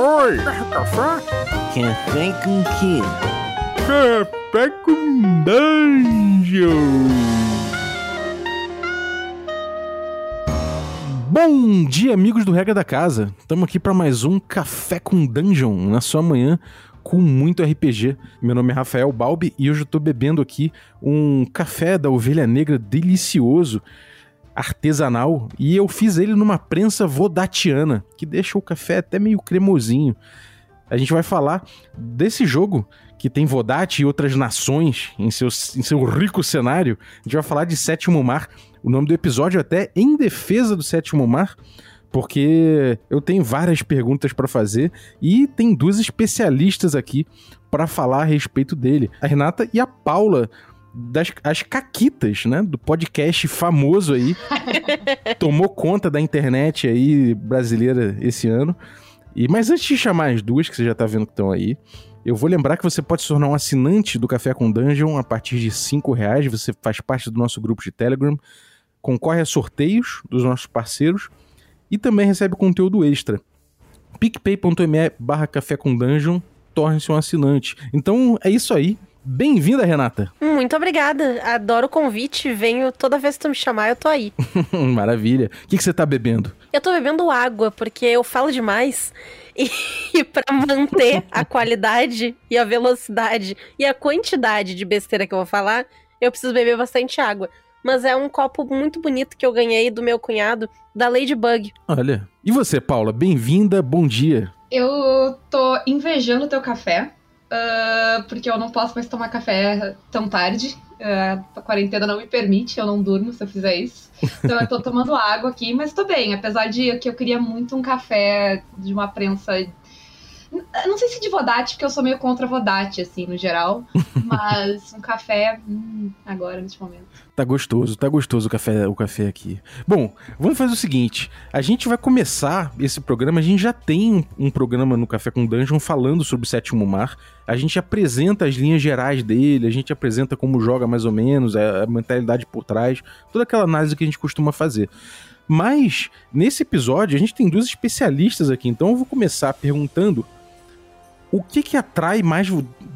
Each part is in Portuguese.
Oi! Café? Café com quê? Café com Dungeon! Bom dia, amigos do Regra da Casa. Estamos aqui para mais um Café com Dungeon na sua manhã com muito RPG. Meu nome é Rafael Balbi e hoje eu tô bebendo aqui um café da Ovelha Negra delicioso, artesanal, e eu fiz ele numa prensa vodatiana, que deixa o café até meio cremosinho. A gente vai falar desse jogo que tem Vodate e outras nações em seu, em seu rico cenário. A gente vai falar de Sétimo Mar. O nome do episódio é até Em Defesa do Sétimo Mar, porque eu tenho várias perguntas para fazer e tem duas especialistas aqui para falar a respeito dele, a Renata e a Paula das as caquitas, né, do podcast famoso aí, tomou conta da internet aí brasileira esse ano. E mas antes de chamar as duas que você já tá vendo que estão aí, eu vou lembrar que você pode se tornar um assinante do Café com Dungeon a partir de cinco reais. Você faz parte do nosso grupo de Telegram, concorre a sorteios dos nossos parceiros e também recebe conteúdo extra. picpay.me barra café com dungeon, torne-se um assinante. Então é isso aí. Bem-vinda, Renata. Muito obrigada. Adoro o convite. Venho toda vez que tu me chamar, eu tô aí. Maravilha. O que, que você tá bebendo? Eu tô bebendo água, porque eu falo demais. E, e para manter a qualidade e a velocidade e a quantidade de besteira que eu vou falar, eu preciso beber bastante água. Mas é um copo muito bonito que eu ganhei do meu cunhado, da Ladybug. Olha. E você, Paula? Bem-vinda, bom dia. Eu tô invejando o teu café, uh, porque eu não posso mais tomar café tão tarde. Uh, a quarentena não me permite, eu não durmo se eu fizer isso. Então eu tô tomando água aqui, mas tô bem. Apesar de que eu queria muito um café de uma prensa não sei se de Vodate, porque eu sou meio contra Vodate, assim, no geral. Mas um café, hum, agora, neste momento. Tá gostoso, tá gostoso o café, o café aqui. Bom, vamos fazer o seguinte: a gente vai começar esse programa. A gente já tem um, programa no Café com Dungeon falando sobre o Sétimo Mar. A gente apresenta as linhas gerais dele, a gente apresenta como joga mais ou menos, a, a mentalidade por trás, toda aquela análise que a gente costuma fazer. Mas, nesse episódio, a gente tem duas especialistas aqui, então eu vou começar perguntando o que que atrai mais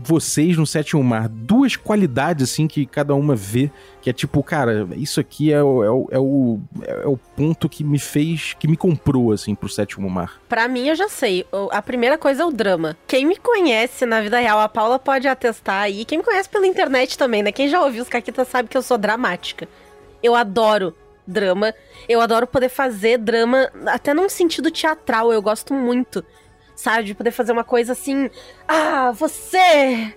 vocês no Sétimo Mar? Duas qualidades, assim, que cada uma vê, que é tipo, cara, isso aqui é o, é o, é o, é o ponto que me fez, que me comprou, assim, pro Sétimo Mar. Pra mim, eu já sei. A primeira coisa é o drama. Quem me conhece na vida real, a Paula pode atestar aí. Quem me conhece pela internet também, né? Quem já ouviu os Caquitas sabe que eu sou dramática. Eu adoro drama. Eu adoro poder fazer drama, até num sentido teatral, eu gosto muito sabe? De poder fazer uma coisa assim, ah, você!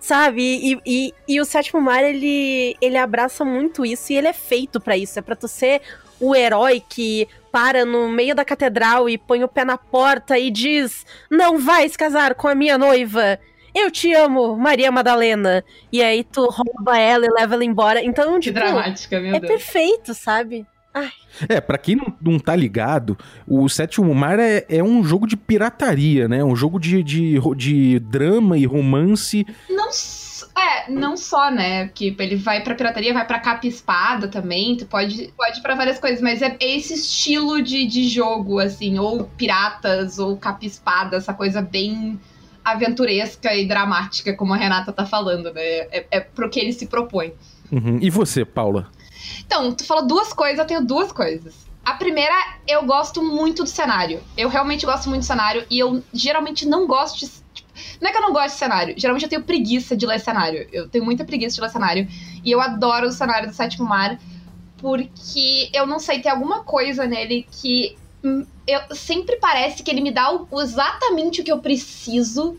Sabe? E, e, e o Sétimo Mar, ele, ele abraça muito isso e ele é feito para isso. É pra tu ser o herói que para no meio da catedral e põe o pé na porta e diz: Não vais casar com a minha noiva! Eu te amo, Maria Madalena. E aí tu rouba ela e leva ela embora. Então, que tipo, dramática, meu é Deus. perfeito, sabe? Ai. É, pra quem não, não tá ligado, o Sétimo Mar é, é um jogo de pirataria, né? Um jogo de, de, de drama e romance. Não é, não só, né? Que ele vai pra pirataria, vai pra capa espada também. Tu pode, pode ir pra várias coisas, mas é esse estilo de, de jogo, assim, ou piratas, ou capa espada, essa coisa bem aventuresca e dramática, como a Renata tá falando, né? É, é pro que ele se propõe. Uhum. E você, Paula? Então, tu falou duas coisas, eu tenho duas coisas. A primeira, eu gosto muito do cenário. Eu realmente gosto muito do cenário e eu geralmente não gosto de. Tipo, não é que eu não gosto de cenário, geralmente eu tenho preguiça de ler cenário. Eu tenho muita preguiça de ler cenário. E eu adoro o cenário do Sétimo Mar, porque eu não sei, tem alguma coisa nele que. Eu, sempre parece que ele me dá o- exatamente o que eu preciso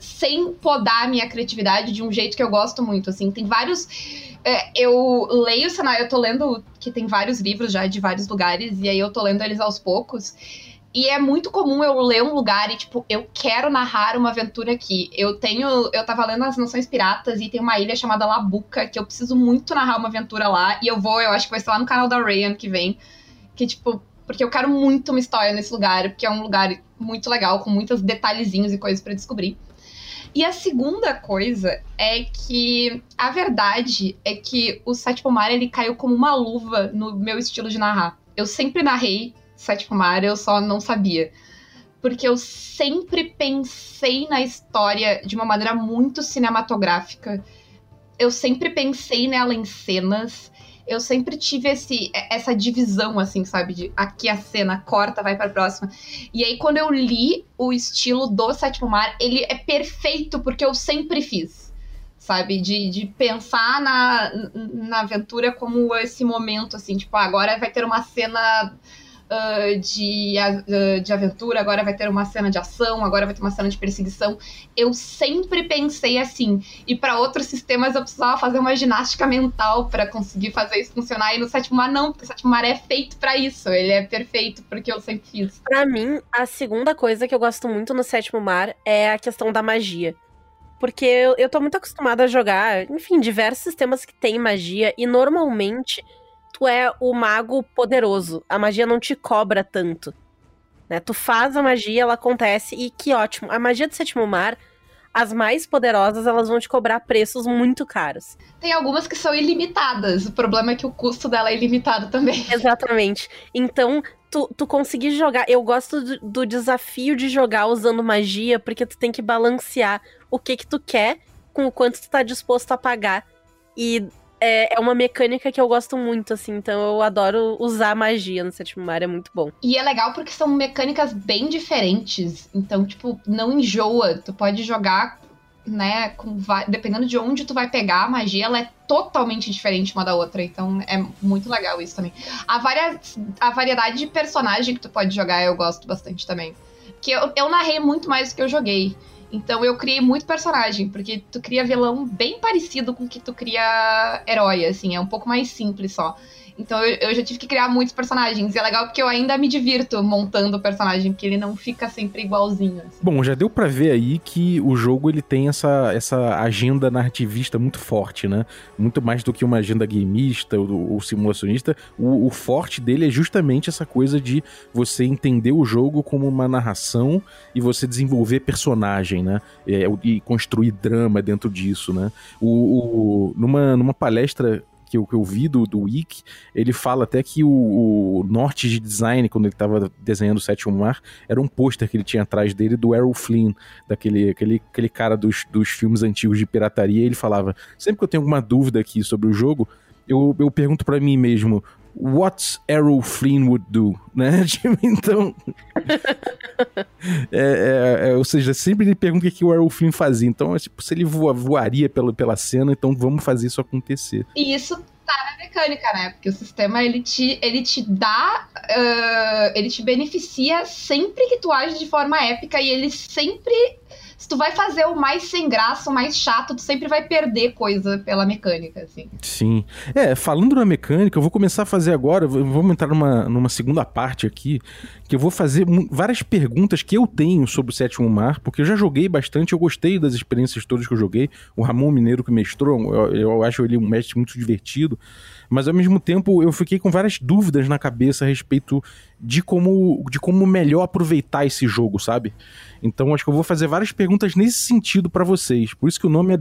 sem podar a minha criatividade de um jeito que eu gosto muito, assim. Tem vários... é, eu leio o cenário, eu tô lendo... Que tem vários livros já de vários lugares, e aí eu tô lendo eles aos poucos. E é muito comum eu ler um lugar e, tipo, eu quero narrar uma aventura aqui. Eu tenho... Eu tava lendo as Nações Piratas e tem uma ilha chamada Labuca, que eu preciso muito narrar uma aventura lá. E eu vou, eu acho que vai ser lá no canal da Ray ano que vem. Que, tipo... Porque eu quero muito uma história nesse lugar, porque é um lugar muito legal, com muitos detalhezinhos e coisas pra descobrir. E a segunda coisa é que a verdade é que o Sétimo Mar ele caiu como uma luva no meu estilo de narrar. Eu sempre narrei Sétimo Mar, eu só não sabia. porque eu sempre pensei na história de uma maneira muito cinematográfica. Eu sempre pensei nela em cenas. Eu sempre tive esse, essa divisão, assim, sabe? De aqui a cena corta, vai pra próxima. E aí, quando eu li o estilo do Sétimo Mar, ele é perfeito porque eu sempre fiz sabe? De, de pensar na, na aventura como esse momento, assim, tipo, agora vai ter uma cena uh, de, uh, de aventura, agora vai ter uma cena de ação, agora vai ter uma cena de perseguição. Eu sempre pensei assim. E para outros sistemas eu precisava fazer uma ginástica mental para conseguir fazer isso funcionar. E no sétimo mar não, porque o sétimo mar é feito para isso. Ele é perfeito porque eu sempre fiz. Para mim, a segunda coisa que eu gosto muito no sétimo mar é a questão da magia. Porque eu, eu tô muito acostumada a jogar, enfim, diversos sistemas que tem magia, e normalmente tu é o mago poderoso. A magia não te cobra tanto. Né? Tu faz a magia, ela acontece, e que ótimo. A magia do sétimo mar, as mais poderosas, elas vão te cobrar preços muito caros. Tem algumas que são ilimitadas. O problema é que o custo dela é ilimitado também. Exatamente. Então, tu, tu conseguir jogar. Eu gosto do, do, desafio de jogar usando magia, porque tu tem que balancear o que que tu quer com o quanto tu tá disposto a pagar. E é, é uma mecânica que eu gosto muito, assim, então eu adoro usar magia no sétimo mar, é muito bom. E é legal porque são mecânicas bem diferentes. Então, tipo, não enjoa. Tu pode jogar né, com, dependendo de onde tu vai pegar a magia, ela é totalmente diferente uma da outra. Então é muito legal isso também. A, varia, a variedade de personagem que tu pode jogar eu gosto bastante também. Que eu, eu narrei muito mais do que eu joguei. Então eu criei muito personagem, porque tu cria vilão bem parecido com que tu cria herói, assim, é um pouco mais simples só. Então eu, eu, já tive que criar muitos personagens. E é legal porque eu ainda me divirto montando o personagem, porque ele não fica sempre igualzinho. Assim. Bom, já deu para ver aí que o jogo ele tem essa, essa agenda narrativista muito forte, né? Muito mais do que uma agenda gameista ou, ou simulacionista. O, o, forte dele é justamente essa coisa de você entender o jogo como uma narração e você desenvolver personagem, né? É, e construir drama dentro disso, né? O, o, numa, numa palestra que eu, que eu vi do, do Wiki, ele fala até que o, o norte de design, quando ele estava desenhando o Sétimo Mar, era um pôster que ele tinha atrás dele do Errol Flynn, daquele aquele, aquele cara dos, dos filmes antigos de pirataria. ele falava: sempre que eu tenho alguma dúvida aqui sobre o jogo, eu, eu pergunto para mim mesmo, What Errol Flynn would do, né? Tipo, então. é, é, é, ou seja, sempre ele pergunta o que, que o Errol Flynn fazia. Então, é, tipo, se ele voa, voaria pela, pela cena, então vamos fazer isso acontecer. E isso tá na mecânica, né? Porque o sistema ele te, ele te dá. Uh, ele te beneficia sempre que tu age de forma épica e ele sempre se tu vai fazer o mais sem graça, o mais chato, tu sempre vai perder coisa pela mecânica, assim. Sim. É, falando na mecânica, eu vou começar a fazer agora, vamos entrar numa, numa segunda parte aqui, que eu vou fazer várias perguntas que eu tenho sobre o Sétimo Mar, porque eu já joguei bastante, eu gostei das experiências todas que eu joguei. O Ramon Mineiro que mestrou, eu, eu acho ele um mestre muito divertido mas ao mesmo tempo eu fiquei com várias dúvidas na cabeça a respeito de como, de como melhor aproveitar esse jogo, sabe? Então acho que eu vou fazer várias perguntas nesse sentido para vocês. Por isso que o nome é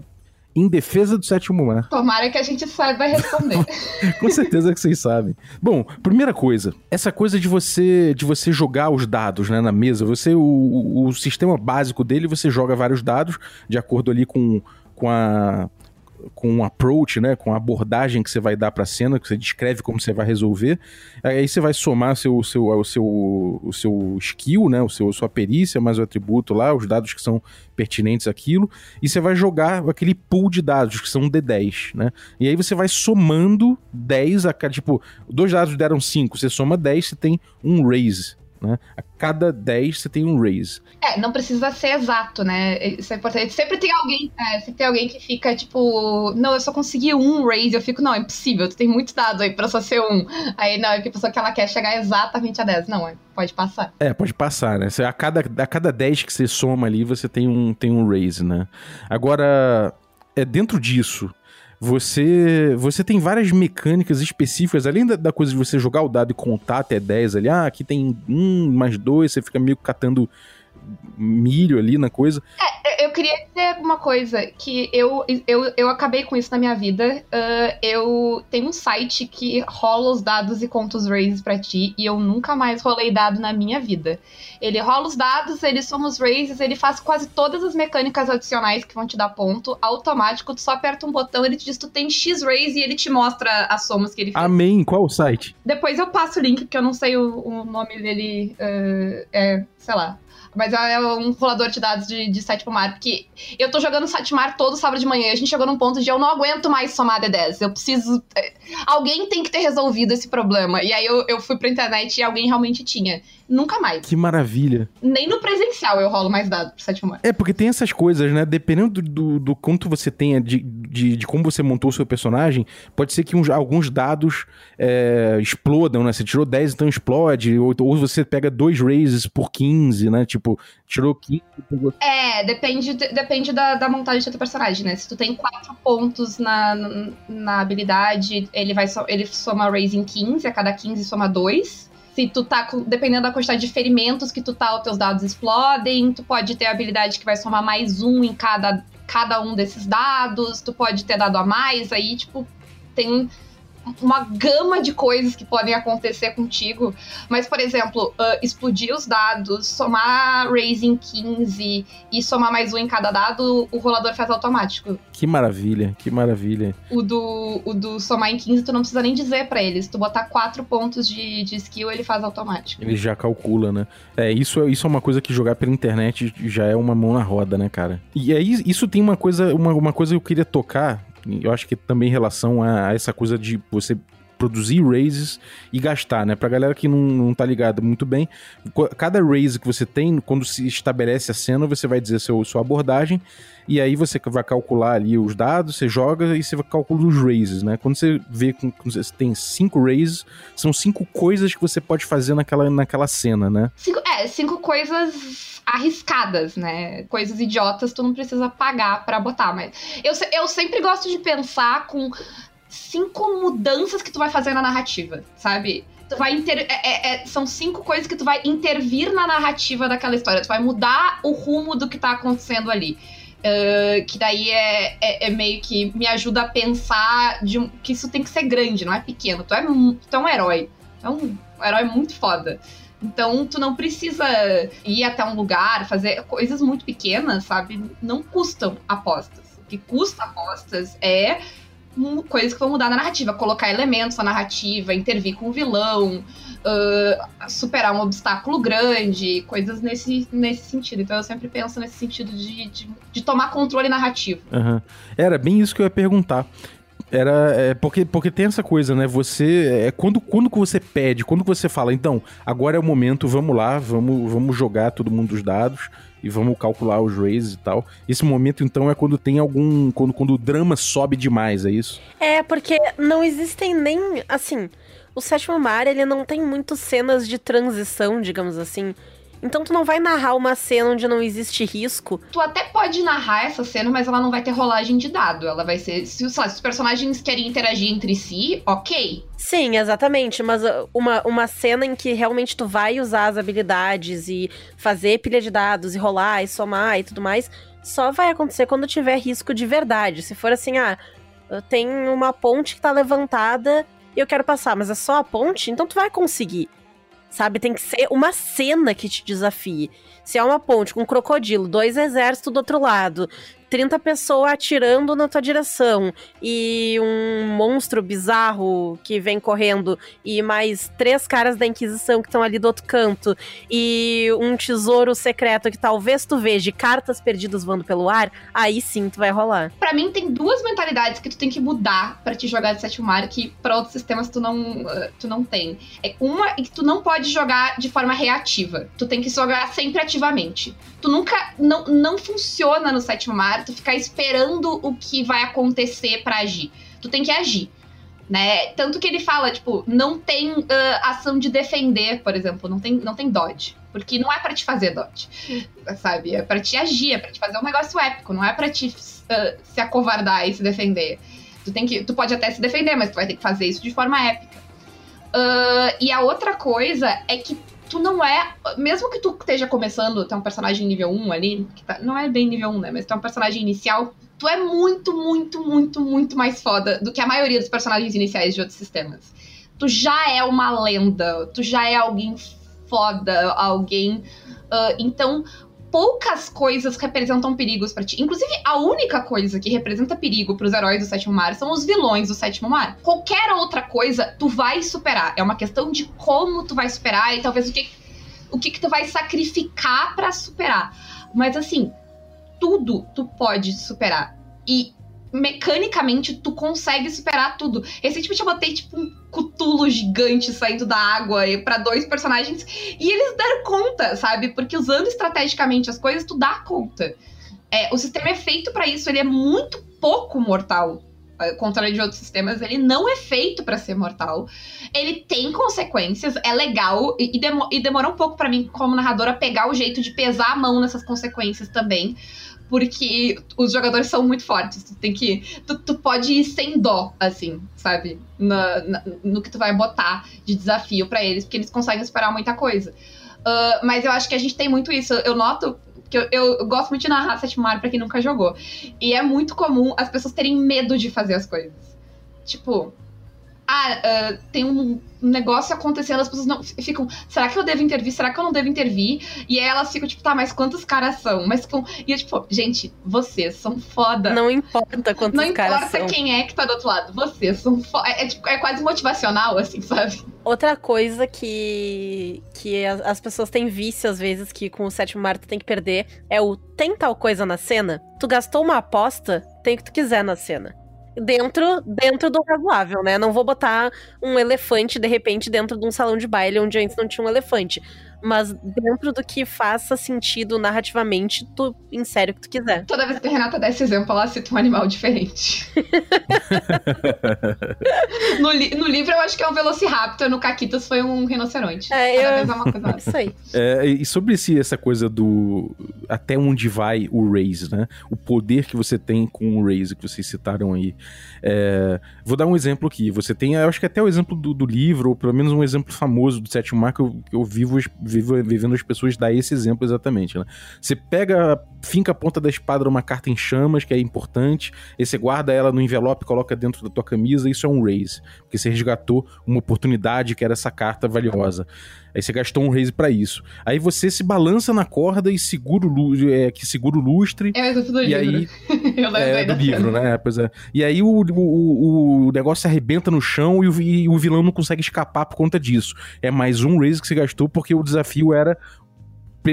Em Defesa do Sétimo Mar. Tomara que a gente saiba responder. com certeza que vocês sabem. Bom, primeira coisa, essa coisa de você de você jogar os dados né, na mesa, você o, o sistema básico dele, você joga vários dados de acordo ali com, com a com um approach, né, com a abordagem que você vai dar para a cena, que você descreve como você vai resolver. Aí você vai somar seu, seu, o seu, o seu skill, né, o seu, sua perícia, mais o atributo lá, os dados que são pertinentes àquilo, e você vai jogar aquele pool de dados, que são um D10, né? E aí você vai somando 10 a cada, tipo, dois dados deram 5, você soma 10, você tem um raise. Né? A cada 10 você tem um raise. É, não precisa ser exato, né? Isso é importante. Sempre tem alguém, é, sempre tem alguém que fica tipo, não, eu só consegui um raise. Eu fico, não, é impossível, tu tem muitos dados aí pra só ser um. Aí não, é que a pessoa que ela quer chegar exatamente a 10. Não, é, pode passar. É, pode passar, né? A cada, a cada 10 que você soma ali, você tem um, tem um raise, né? Agora, é dentro disso você você tem várias mecânicas específicas, além da, da, coisa de você jogar o dado e contar até 10 ali, ah, aqui tem um mais dois, você fica meio catando milho ali na coisa. É, eu, queria dizer uma coisa, que eu, eu, eu acabei com isso na minha vida. Uh, eu tenho um site que rola os dados e conta os raises pra ti, e eu nunca mais rolei dado na minha vida. Ele rola os dados, ele soma os raises, ele faz quase todas as mecânicas adicionais que vão te dar ponto, automático, tu só aperta um botão, ele te diz tu tem X raise e ele te mostra as somas que ele fez. Amém. Qual o site? Depois eu passo o link, porque eu não sei o, o nome dele, uh, é, sei lá, mas é um rolador de dados de, de Setmar, porque eu tô jogando Setmar todo sábado de manhã. A gente chegou num ponto de eu não aguento mais somar D10. Eu preciso. É, alguém tem que ter resolvido esse problema. E aí eu, eu fui pra internet e alguém realmente tinha. Nunca mais. Que maravilha. Nem no presencial eu rolo mais dados pro sétimo ano. É, porque tem essas coisas, né? Dependendo do, do, do quanto você tenha, de, de, de, como você montou o seu personagem, pode ser que uns, alguns dados é, explodam, né? Você tirou 10, então explode. Ou, ou você pega dois raises por 15, né? Tipo, tirou 15. Pegou... É, depende, depende da, da montagem do teu personagem, né? Se tu tem 4 pontos na, na habilidade, ele vai ele soma raise em 15, a cada 15 soma 2 se tu tá, dependendo da quantidade de ferimentos que tu tá, os teus dados explodem, tu pode ter a habilidade que vai somar mais um em cada, cada um desses dados, tu pode ter dado a mais, aí, tipo, tem uma gama de coisas que podem acontecer contigo. Mas, por exemplo, uh, explodir os dados, somar raising 15 e somar mais um em cada dado, o rolador faz automático. Que maravilha, que maravilha. O do, o do somar em 15, tu não precisa nem dizer para ele. Se tu botar quatro pontos de, de skill, ele faz automático. Ele já calcula, né? É, isso, isso é uma coisa que jogar pela internet já é uma mão na roda, né, cara? E aí, isso tem uma coisa, uma, uma coisa que eu queria tocar, eu acho que também em relação a, essa coisa de você produzir raises e gastar, né? Pra galera que não, não tá ligada muito bem, cada raise que você tem, quando se estabelece a cena, você vai dizer seu, sua abordagem, e aí você vai calcular ali os dados, você joga e você calcula os raises, né? Quando você vê que você tem cinco raises, são cinco coisas que você pode fazer naquela, naquela cena, né? Cinco, é, cinco coisas arriscadas, né? Coisas idiotas tu não precisa pagar para botar, mas eu, eu sempre gosto de pensar com cinco mudanças que tu vai fazer na narrativa, sabe? Tu vai inter... É, é, é, são cinco coisas que tu vai intervir na narrativa daquela história. Tu vai mudar o rumo do que tá acontecendo ali. Uh, que daí é, é, é, meio que me ajuda a pensar de que isso tem que ser grande, não é pequeno. Tu é, tu é um herói. Tu é um, um herói muito foda. Então, tu não precisa ir até um lugar, fazer coisas muito pequenas, sabe? Não custam apostas. O que custa apostas é coisas que vão mudar na narrativa, colocar elementos na narrativa, intervir com o vilão, uh, superar um obstáculo grande, coisas nesse, nesse sentido. Então eu sempre penso nesse sentido de, de, de tomar controle narrativo. Uhum. Era bem isso que eu ia perguntar era é, porque, porque tem essa coisa, né? Você é quando quando você pede, quando você fala, então, agora é o momento, vamos lá, vamos vamos jogar todo mundo os dados e vamos calcular os raises e tal. Esse momento então é quando tem algum quando quando o drama sobe demais, é isso? É, porque não existem nem assim, o sétimo mar, ele não tem muitas cenas de transição, digamos assim. Então tu não vai narrar uma cena onde não existe risco. Tu até pode narrar essa cena, mas ela não vai ter rolagem de dado. Ela vai ser. Se, lá, se os personagens querem interagir entre si, ok. Sim, exatamente. Mas uh, uma, uma cena em que realmente tu vai usar as habilidades e fazer pilha de dados e rolar e somar e tudo mais, só vai acontecer quando tiver risco de verdade. Se for assim, ah, tem uma ponte que tá levantada e eu quero passar, mas é só a ponte, então tu vai conseguir. Sabe? Tem que ser uma cena que te desafie. Se é uma ponte com um crocodilo, dois exércitos do outro lado, 30 pessoas atirando na tua direção e um monstro bizarro que vem correndo e mais três caras da Inquisição que estão ali do outro canto e um tesouro secreto que talvez tu veja cartas perdidas voando pelo ar, aí sim tu vai rolar. Para mim tem duas mentalidades que tu tem que mudar para te jogar de sétimo mar que para outros sistemas tu não uh, tu não tem. É uma que tu não pode jogar de forma reativa. Tu tem que jogar sempre ativamente. Tu nunca não não funciona no sétimo mar tu ficar esperando o que vai acontecer para agir. Tu tem que agir. Né? Tanto que ele fala, tipo, não tem uh, ação de defender, por exemplo, não tem, não tem dodge. Porque não é para te fazer dodge, sabe? É para te agir, é pra te fazer um negócio épico, não é para te uh, se acovardar e se defender. Tu, tem que, tu pode até se defender, mas tu vai ter que fazer isso de forma épica. Uh, e a outra coisa é que tu não é. Mesmo que tu esteja começando, é um personagem nível 1 ali, que tá, não é bem nível 1, né? Mas tu é um personagem inicial, tu é muito, muito, muito, muito mais foda do que a maioria dos personagens iniciais de outros sistemas. Tu já é uma lenda, tu já é alguém foda, alguém. Uh, então, poucas coisas representam perigos para ti. Inclusive, a única coisa que representa perigo para os heróis do sétimo mar são os vilões do sétimo mar. Qualquer outra coisa, tu vai superar. É uma questão de como tu vai superar e talvez o que o que, que tu vai sacrificar para superar. Mas assim, tudo tu pode superar. E mecanicamente tu consegue superar tudo. Recentemente eu botei tipo um cutulo gigante saindo da água para dois personagens e eles deram conta, sabe? Porque usando estrategicamente as coisas, tu dá conta. É, o sistema é feito para isso, ele é muito pouco mortal. Ao contrário de outros sistemas, ele não é feito para ser mortal. Ele tem consequências, é legal, e, e, demo, e demora um pouco para mim, como narradora, pegar o jeito de pesar a mão nessas consequências também porque os jogadores são muito fortes. Tu tem que. Tu, tu pode ir sem dó, assim, sabe? Na, na, no que tu vai botar de desafio para eles, porque eles conseguem superar muita coisa. Uh, mas eu acho que a gente tem muito isso. Eu noto que eu, eu, gosto muito de narrar Sétimo Mar pra quem nunca jogou. E é muito comum as pessoas terem medo de fazer as coisas. Tipo, ah, uh, tem um negócio acontecendo, as pessoas não ficam, será que eu devo intervir? Será que eu não devo intervir? E aí elas ficam, tipo, tá, mas quantos caras são? Mas ficam, e é tipo, gente, vocês são foda. Não importa quantos não caras são. Não importa quem é que tá do outro lado, vocês são foda. É, é, tipo, é quase motivacional, assim, sabe? Outra coisa que, que as pessoas têm vício, às vezes, que com o sétimo mar tu tem que perder, é o tem tal coisa na cena? Tu gastou uma aposta, tem o que tu quiser na cena dentro, dentro do razoável, né? Não vou botar um elefante, de repente, dentro de um salão de baile onde antes não tinha um elefante. Mas dentro do que faça sentido narrativamente, tu insere o que tu quiser. Toda vez que a Renata dá esse exemplo, ela cita um animal diferente. no, li no, livro eu acho que é um Velociraptor, no Caquitas foi um rinoceronte. É, Cada eu... vez é uma coisa. Isso aí. É, e sobre si, essa coisa do até onde vai o Raze, né? O poder que você tem com o Raze, que vocês citaram aí. É, vou dar um exemplo aqui. Você tem, eu acho que até o exemplo do, do livro, ou pelo menos um exemplo famoso do sétimo mar que eu, que eu vivo, vivendo as pessoas dar esse exemplo exatamente. Né? Você pega, finca a ponta da espada numa carta em chamas, que é importante, e você guarda ela no envelope, coloca dentro da tua camisa, isso é um raise, porque você resgatou uma oportunidade que era essa carta valiosa. Aí você gastou um raise para isso. Aí você se balança na corda e segura o, é, que segura o lustre. É, eu do e livro. aí é, do livro, né? Pois é. E aí o, o, o negócio se arrebenta no chão e o, e o vilão não consegue escapar por conta disso. É mais um raise que você gastou porque o desafio era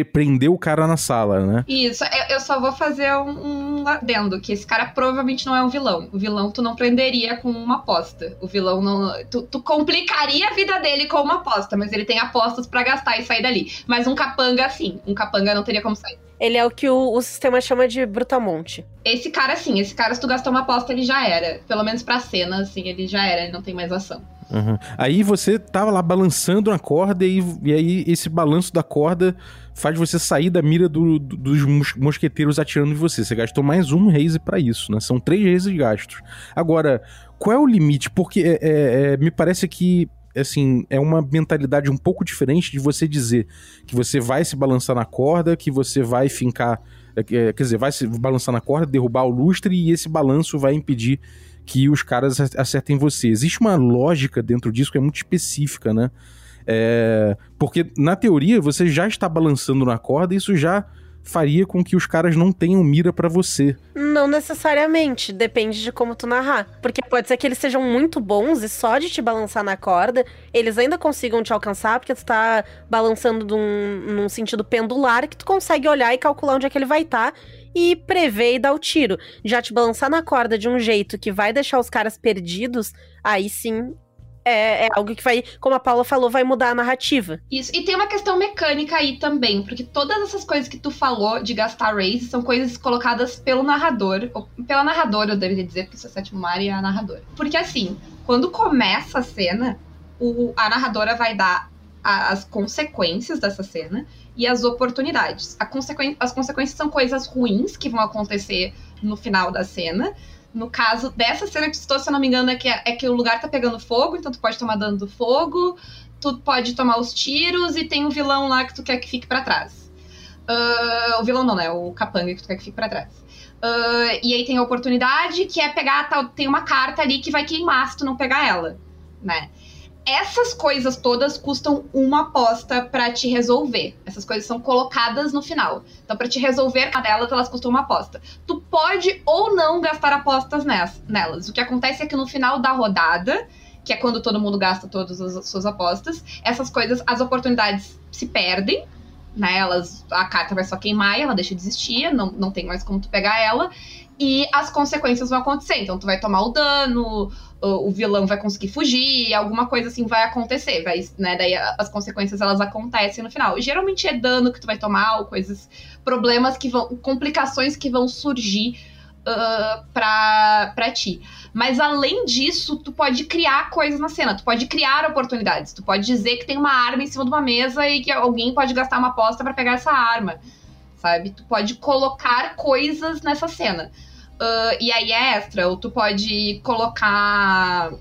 prender o cara na sala, né? Isso, eu só vou fazer um, adendo, que esse cara provavelmente não é um vilão. O vilão tu não prenderia com uma aposta. O vilão não. Tu, tu complicaria a vida dele com uma aposta, mas ele tem apostas para gastar e sair dali. Mas um capanga, sim. Um capanga não teria como sair. Ele é o que o, o sistema chama de brutamonte. Esse cara, sim. Esse cara, se tu gastou uma aposta, ele já era. Pelo menos pra cena, assim, ele já era. Ele não tem mais ação. Uhum. Aí você tava lá balançando a corda e, e aí esse balanço da corda faz você sair da mira do, do, dos mosqueteiros atirando em você. Você gastou mais um raise para isso, né? São três raises gastos. Agora, qual é o limite? Porque é, é, é, me parece que assim, é uma mentalidade um pouco diferente de você dizer que você vai se balançar na corda, que você vai fincar, é, é, quer dizer, vai se balançar na corda, derrubar o lustre e esse balanço vai impedir que os caras acertem você. Existe uma lógica dentro disso que é muito específica, né? É, porque, na teoria, você já está balançando na corda e isso já faria com que os caras não tenham mira para você. Não necessariamente, depende de como tu narrar. Porque pode ser que eles sejam muito bons e só de te balançar na corda, eles ainda consigam te alcançar, porque tu tá balançando num, num sentido pendular que tu consegue olhar e calcular onde é que ele vai estar. Tá, e prever e dar o tiro. Já te balançar na corda de um jeito que vai deixar os caras perdidos, aí sim é, é, algo que vai, como a Paula falou, vai mudar a narrativa. Isso, e tem uma questão mecânica aí também, porque todas essas coisas que tu falou de gastar raise são coisas colocadas pelo narrador, ou pela narradora, eu deveria dizer, porque isso é sétimo mar é a narradora. Porque assim, quando começa a cena, o, a narradora vai dar a, as consequências dessa cena e as oportunidades. Consequ... As consequências são coisas ruins que vão acontecer no final da cena, no caso dessa cena que citou, se eu não me engano, é que, é que o lugar tá pegando fogo, então tu pode tomar dano do fogo. tu pode tomar os tiros e tem o vilão lá que tu quer que fique para trás. Uh, o vilão não, né? O capanga que tu quer que fique para trás. Uh, e aí tem a oportunidade que é pegar, tem uma carta ali que vai queimar se tu não pegar ela, né? Essas coisas todas custam uma aposta para te resolver. Essas coisas são colocadas no final. Então, para te resolver cada delas, elas custam uma aposta. Tu pode ou não gastar apostas nelas. O que acontece é que no final da rodada, que é quando todo mundo gasta todas as suas apostas, essas coisas, as oportunidades se perdem, né? Elas, a carta vai só queimar e ela deixa de existir, não, não tem mais como tu pegar ela. E as consequências vão acontecer. Então, tu vai tomar o dano, o, vilão vai conseguir fugir, alguma coisa assim vai acontecer. Vai, né? Daí as consequências elas acontecem no final. Geralmente é dano que tu vai tomar, ou coisas, problemas que vão. complicações que vão surgir uh, pra, pra ti. Mas além disso, tu pode criar coisas na cena, tu pode criar oportunidades, tu pode dizer que tem uma arma em cima de uma mesa e que alguém pode gastar uma aposta para pegar essa arma, sabe? Tu pode colocar coisas nessa cena. Uh, e aí é extra, ou tu pode colocar.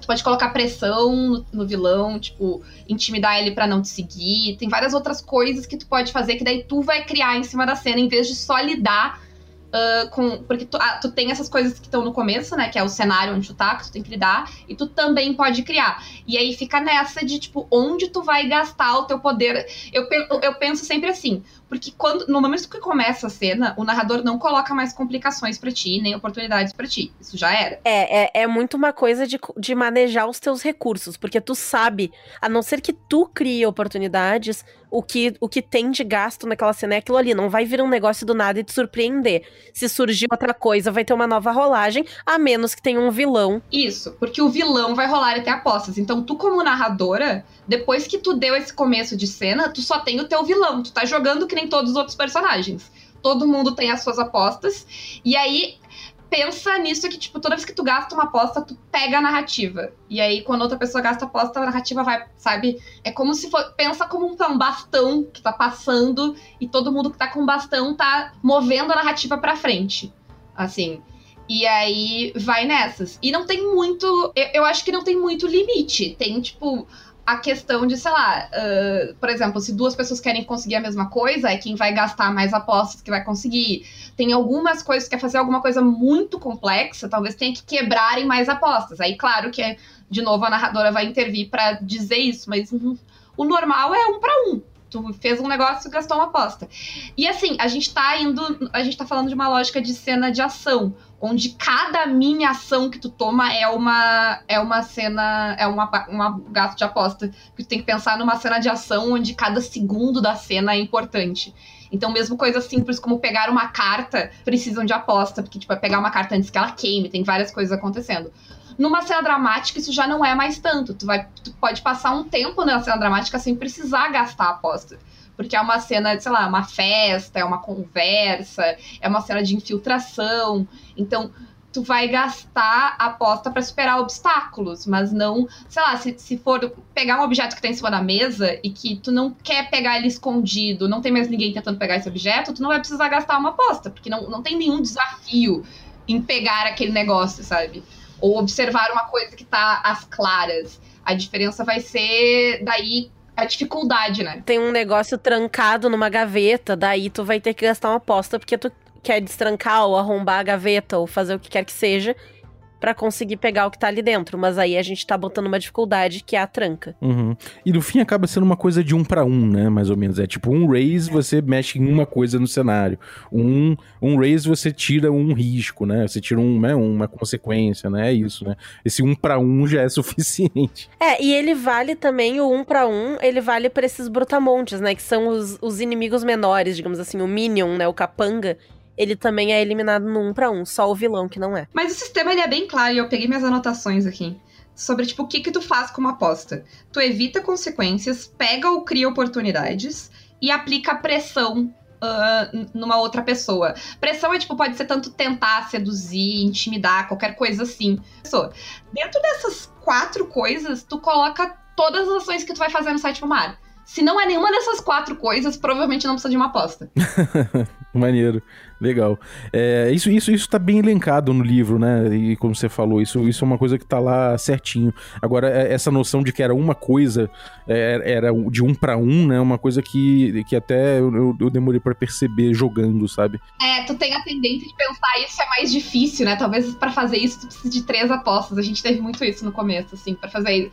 Tu pode colocar pressão no, no vilão, tipo, intimidar ele para não te seguir. Tem várias outras coisas que tu pode fazer que daí tu vai criar em cima da cena, em vez de só lidar Uh, com, porque tu, ah, tu, tem essas coisas que estão no começo, né? Que é o cenário onde tu tá, que tu tem que lidar, e tu também pode criar. E aí fica nessa de, tipo, onde tu vai gastar o teu poder. Eu, eu penso sempre assim, porque quando no momento que começa a cena, o narrador não coloca mais complicações para ti, nem oportunidades para ti. Isso já era. É, é, é muito uma coisa de, de manejar os teus recursos, porque tu sabe, a não ser que tu crie oportunidades, o que, o que tem de gasto naquela cena é aquilo ali. Não vai vir um negócio do nada e te surpreender. Se surgir outra coisa, vai ter uma nova rolagem, a menos que tenha um vilão. Isso, porque o vilão vai rolar até apostas. Então, tu, como narradora, depois que tu deu esse começo de cena, tu só tem o teu vilão. Tu tá jogando que nem todos os outros personagens. Todo mundo tem as suas apostas. E aí, pensa nisso que, tipo, toda vez que tu gasta uma aposta, tu pega a narrativa. E aí, quando outra pessoa gasta aposta, a narrativa vai, sabe? É como se for. Pensa como um, um bastão que tá passando e todo mundo que tá com bastão tá movendo a narrativa pra frente. Assim. E aí vai nessas. E não tem muito. Eu, eu acho que não tem muito limite. Tem, tipo a questão de, sei lá, uh, por exemplo, se duas pessoas querem conseguir a mesma coisa, é quem vai gastar mais apostas que vai conseguir. Tem algumas coisas que quer fazer alguma coisa muito complexa, talvez tenha que quebrarem mais apostas. Aí, claro que, de novo, a narradora vai intervir para dizer isso, mas uhum, o normal é um para um. Tu fez um negócio e gastou uma aposta. E assim, a gente tá indo. A gente tá falando de uma lógica de cena de ação onde cada mini ação que tu toma é uma é uma cena, é uma, uma gasto de aposta. Que tu tem que pensar numa cena de ação onde cada segundo da cena é importante. Então, mesmo coisas simples como pegar uma carta, precisam de aposta, porque, tipo, é pegar uma carta antes que ela queime, tem várias coisas acontecendo. Numa cena dramática, isso já não é mais tanto. Tu, vai, tu pode passar um tempo na cena dramática sem precisar gastar aposta porque é uma cena, sei lá, uma festa, é uma conversa, é uma cena de infiltração. Então, tu vai gastar a aposta para superar obstáculos, mas não, sei lá, se, se for pegar um objeto que tá em cima da mesa e que tu não quer pegar ele escondido, não tem mais ninguém tentando pegar esse objeto, tu não vai precisar gastar uma aposta, porque não, não tem nenhum desafio em pegar aquele negócio, sabe? Ou observar uma coisa que tá às claras. A diferença vai ser daí a dificuldade, né? Tem um negócio trancado numa gaveta, daí tu vai ter que gastar uma aposta porque tu quer destrancar ou arrombar a gaveta ou fazer o que quer que seja para conseguir pegar o que tá ali dentro. Mas aí a gente tá botando uma dificuldade que é a tranca. Uhum. E no fim acaba sendo uma coisa de um para um, né? Mais ou menos. É tipo um raise você mexe em uma coisa no cenário. Um, um raise você tira um risco, né? Você tira um, né, uma consequência, né? É isso, né? Esse um para um já é suficiente. É, e ele vale também, o um para um, ele vale para esses brutamontes, né? Que são os, os inimigos menores, digamos assim, o Minion, né? O Capanga ele também é eliminado no 1 para 1, só o vilão que não é. Mas o sistema ele é bem claro e eu peguei minhas anotações aqui. Sobre, tipo, o que que tu faz com uma aposta. Tu evita consequências, pega ou cria oportunidades e aplica pressão Uh, numa outra pessoa. Pressão é tipo, pode ser tanto tentar seduzir, intimidar, qualquer coisa assim. Pessoa. Dentro dessas quatro coisas, tu coloca todas as ações que tu vai fazer no sétimo mar. Se não é nenhuma dessas quatro coisas, provavelmente não precisa de uma aposta. Maneiro, legal. É, isso, isso, isso tá bem elencado no livro, né? E como você falou, isso, isso é uma coisa que tá lá certinho. Agora, é, essa noção de que era uma coisa, é, era de um para um, né? Uma coisa que, que até eu, eu demorei para perceber jogando, sabe? É, tu tem a tendência de pensar isso é mais difícil, né? Talvez para fazer isso tu precise de três apostas. A gente teve muito isso no começo, assim, para fazer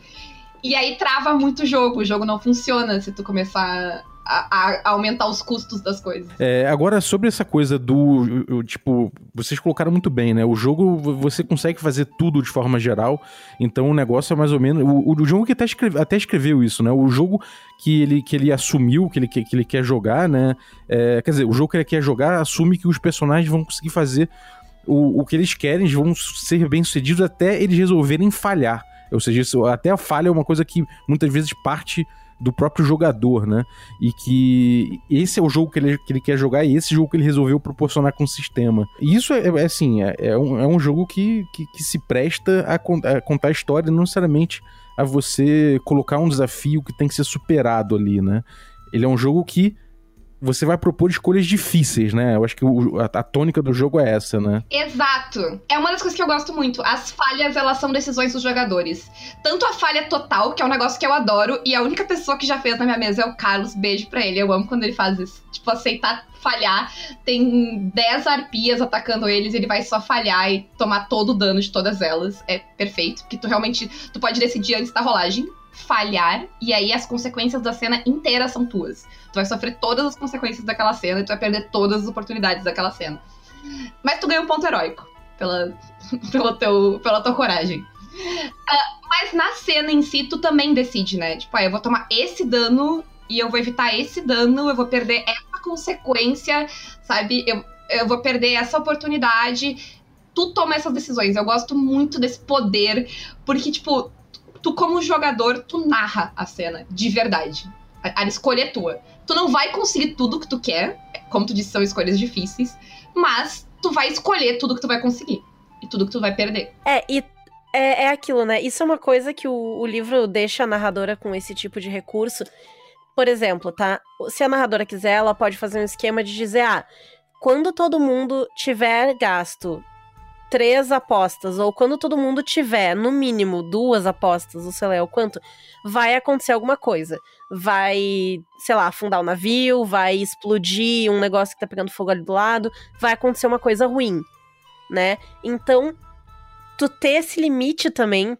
e aí trava muito o jogo. O jogo não funciona se tu começar a, a, aumentar os custos das coisas. É, agora, sobre essa coisa do. Tipo, vocês colocaram muito bem, né? O jogo você consegue fazer tudo de forma geral, então o negócio é mais ou menos. O, o jogo que até, escreve, até escreveu isso, né? O jogo que ele, que ele assumiu, que ele, que, que ele quer jogar, né? É, quer dizer, o jogo que ele quer jogar assume que os personagens vão conseguir fazer o, o que eles querem, vão ser bem-sucedidos até eles resolverem falhar. Ou seja, isso, até a falha é uma coisa que muitas vezes parte do próprio jogador, né? E que esse é o jogo que ele, que ele quer jogar e esse jogo que ele resolveu proporcionar com o sistema. E isso é, é assim, é, é, um, é um jogo que, que, que se presta a, a contar a história, não necessariamente a você colocar um desafio que tem que ser superado ali, né? Ele é um jogo que você vai propor escolhas difíceis, né? Eu acho que o, a, a, tônica do jogo é essa, né? Exato. É uma das coisas que eu gosto muito. As falhas, elas são decisões dos jogadores. Tanto a falha total, que é um negócio que eu adoro, e a única pessoa que já fez na minha mesa é o Carlos. Beijo pra ele. Eu amo quando ele faz isso. Tipo, aceitar falhar. Tem 10 arpias atacando eles, ele vai só falhar e tomar todo o dano de todas elas. É perfeito. Porque tu realmente. Tu pode decidir antes da rolagem falhar, e aí as consequências da cena inteira são tuas. Tu vai sofrer todas as consequências daquela cena e tu vai perder todas as oportunidades daquela cena. Mas tu ganha um ponto heróico pela, pelo teu, pela tua coragem. Uh, mas na cena em si, tu também decide, né? Tipo, ah, eu vou tomar esse dano e eu vou evitar esse dano, eu vou perder essa consequência, sabe? Eu, eu vou perder essa oportunidade. Tu toma essas decisões. Eu gosto muito desse poder, porque, tipo, tu, como jogador, tu narra a cena de verdade. A, a escolha é tua. Tu não vai conseguir tudo que tu quer, como tu disse, são escolhas difíceis, mas tu vai escolher tudo que tu vai conseguir e tudo que tu vai perder. É, e é, é aquilo, né? Isso é uma coisa que o, o livro deixa a narradora com esse tipo de recurso. Por exemplo, tá? Se a narradora quiser, ela pode fazer um esquema de dizer, ah, quando todo mundo tiver gasto três apostas, ou quando todo mundo tiver, no mínimo, duas apostas, ou sei lá, o quanto, vai acontecer alguma coisa. Vai, sei lá, afundar o navio, vai explodir um negócio que tá pegando fogo ali do lado, vai acontecer uma coisa ruim, né? Então, tu ter esse limite também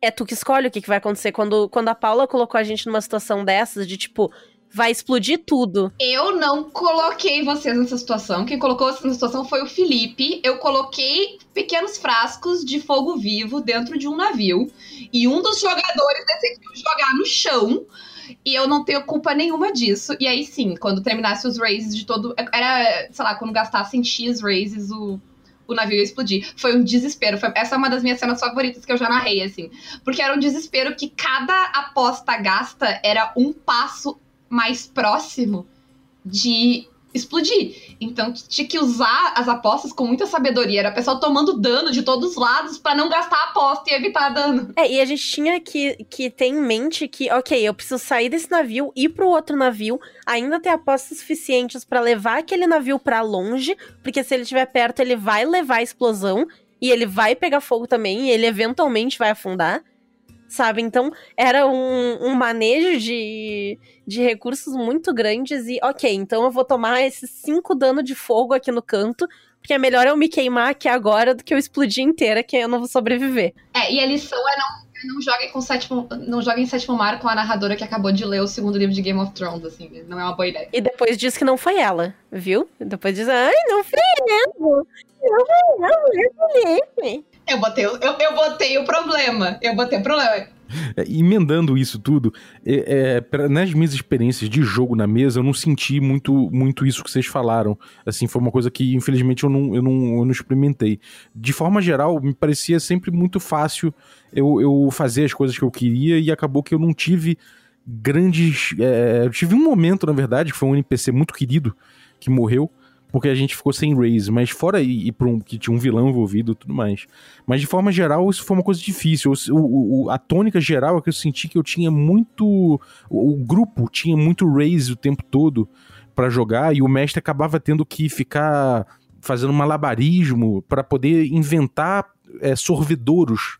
é tu que escolhe o que, que vai acontecer. Quando, quando a Paula colocou a gente numa situação dessas, de tipo, vai explodir tudo. Eu não coloquei vocês nessa situação. Quem colocou vocês nessa situação foi o Felipe. Eu coloquei pequenos frascos de fogo vivo dentro de um navio. E um dos jogadores decidiu jogar no chão. E eu não tenho culpa nenhuma disso. E aí sim, quando terminasse os raises de todo. Era, sei lá, quando gastassem X raises, o o navio ia explodir. Foi um desespero. Foi, essa é uma das minhas cenas favoritas que eu já narrei, assim. Porque era um desespero que cada aposta gasta era um passo mais próximo de explodir. Então tinha que usar as apostas com muita sabedoria. Era o pessoal tomando dano de todos os lados para não gastar a aposta e evitar dano. É, e a gente tinha que, que ter em mente que, ok, eu preciso sair desse navio, ir pro outro navio, ainda ter apostas suficientes para levar aquele navio para longe, porque se ele estiver perto, ele vai levar a explosão. E ele vai pegar fogo também, e ele eventualmente vai afundar sabe? Então era um, um manejo de, de recursos muito grandes e, ok, então eu vou tomar esses cinco dano de fogo aqui no canto, porque é melhor eu me queimar aqui agora do que eu explodir inteira, que eu não vou sobreviver. É, e a lição é não não joguem com sétimo, não joguem sétimo mar com a narradora que acabou de ler o segundo livro de Game of Thrones, assim, não é uma boa ideia. E depois diz que não foi ela, viu? Depois diz, ai, não foi ela, não foi ela, é Felipe. Eu botei, eu, eu botei o problema. Eu botei o problema. É, emendando isso tudo, é, é, pra, nas minhas experiências de jogo na mesa, eu não senti muito, muito isso que vocês falaram. Assim, foi uma coisa que, infelizmente, eu não, eu não, eu não experimentei. De forma geral, me parecia sempre muito fácil eu, eu fazer as coisas que eu queria e acabou que eu não tive grandes. É, eu tive um momento, na verdade, que foi um NPC muito querido que morreu porque a gente ficou sem raise, mas fora ir pra um, que tinha um vilão envolvido e tudo mais. Mas de forma geral, isso foi uma coisa difícil. O, o, a tônica geral é que eu senti que eu tinha muito. O, o grupo tinha muito raise o tempo todo para jogar e o mestre acabava tendo que ficar fazendo malabarismo para poder inventar é, sorvedouros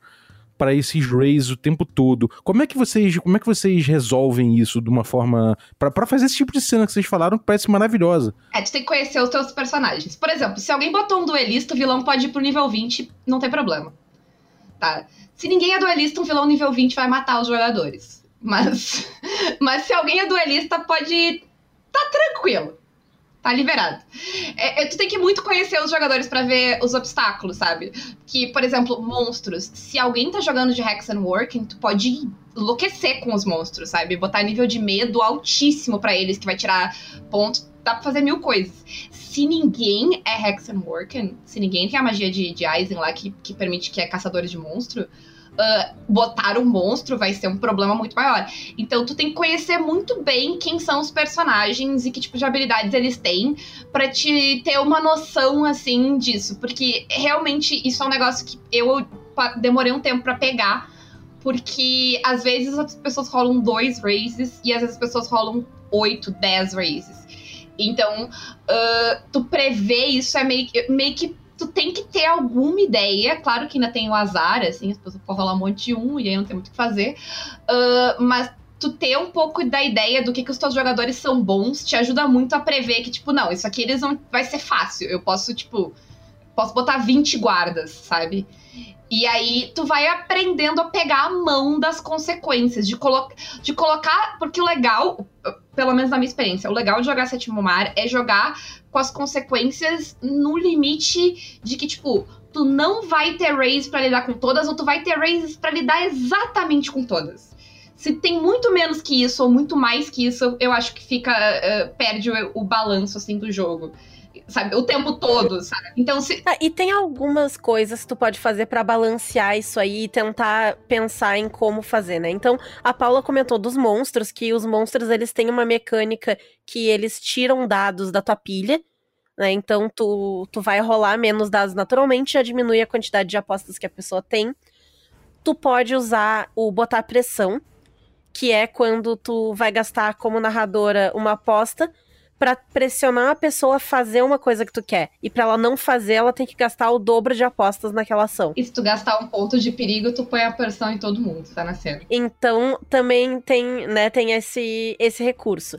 para esses rays o tempo todo. Como é que vocês, como é que vocês resolvem isso de uma forma para fazer esse tipo de cena que vocês falaram que parece maravilhosa? É, tu tem que conhecer os teus personagens. Por exemplo, se alguém botou um duelista, o vilão pode ir pro nível 20, não tem problema. Tá? Se ninguém é duelista, um vilão nível 20 vai matar os jogadores. Mas mas se alguém é duelista, pode tá tranquilo tá liberado. É, é, tu tem que muito conhecer os jogadores para ver os obstáculos, sabe? Que, por exemplo, monstros. Se alguém tá jogando de Hex and Working, tu pode enlouquecer com os monstros, sabe? Botar nível de medo altíssimo para eles, que vai tirar ponto. Dá pra fazer mil coisas. Se ninguém é Hex and Working, se ninguém tem a magia de, de Aizen lá que, que permite que é caçadores de monstro, uh, botar um monstro vai ser um problema muito maior. Então tu tem que conhecer muito bem quem são os personagens e que tipo de habilidades eles têm para te ter uma noção assim disso, porque realmente isso é um negócio que eu demorei um tempo para pegar, porque às vezes as pessoas rolam dois raises e às vezes as pessoas rolam oito, dez raises. Então, uh, tu prevê isso é meio, meio que tu tem que ter alguma ideia. Claro que ainda tem o azar, assim, as pessoas podem rolar um monte de um e aí não tem muito o que fazer. Uh, mas tu ter um pouco da ideia do que, que os teus jogadores são bons te ajuda muito a prever que, tipo, não, isso aqui eles vão. Vai ser fácil. Eu posso, tipo. Posso botar 20 guardas, sabe? E aí tu vai aprendendo a pegar a mão das consequências, de, colo de colocar. Porque o legal, pelo menos na minha experiência, o legal de jogar Sétimo Mar é jogar com as consequências no limite de que, tipo, tu não vai ter raise para lidar com todas, ou tu vai ter raises para lidar exatamente com todas. Se tem muito menos que isso, ou muito mais que isso, eu acho que fica. Uh, perde o, o balanço assim do jogo sabe? O tempo todo, sabe? Então, se. Ah, e tem algumas coisas que tu pode fazer para balancear isso aí e tentar pensar em como fazer, né? Então, a Paula comentou dos monstros, que os monstros eles têm uma mecânica que eles tiram dados da tua pilha. Né? Então, tu, tu vai rolar menos dados naturalmente, já diminui a quantidade de apostas que a pessoa tem. Tu pode usar o botar pressão, que é quando tu vai gastar como narradora uma aposta para pressionar a pessoa a fazer uma coisa que tu quer. E para ela não fazer, ela tem que gastar o dobro de apostas naquela ação. E se tu gastar um ponto de perigo, tu põe a pressão em todo mundo, tá na cena. Então, também tem, né, tem esse, esse recurso.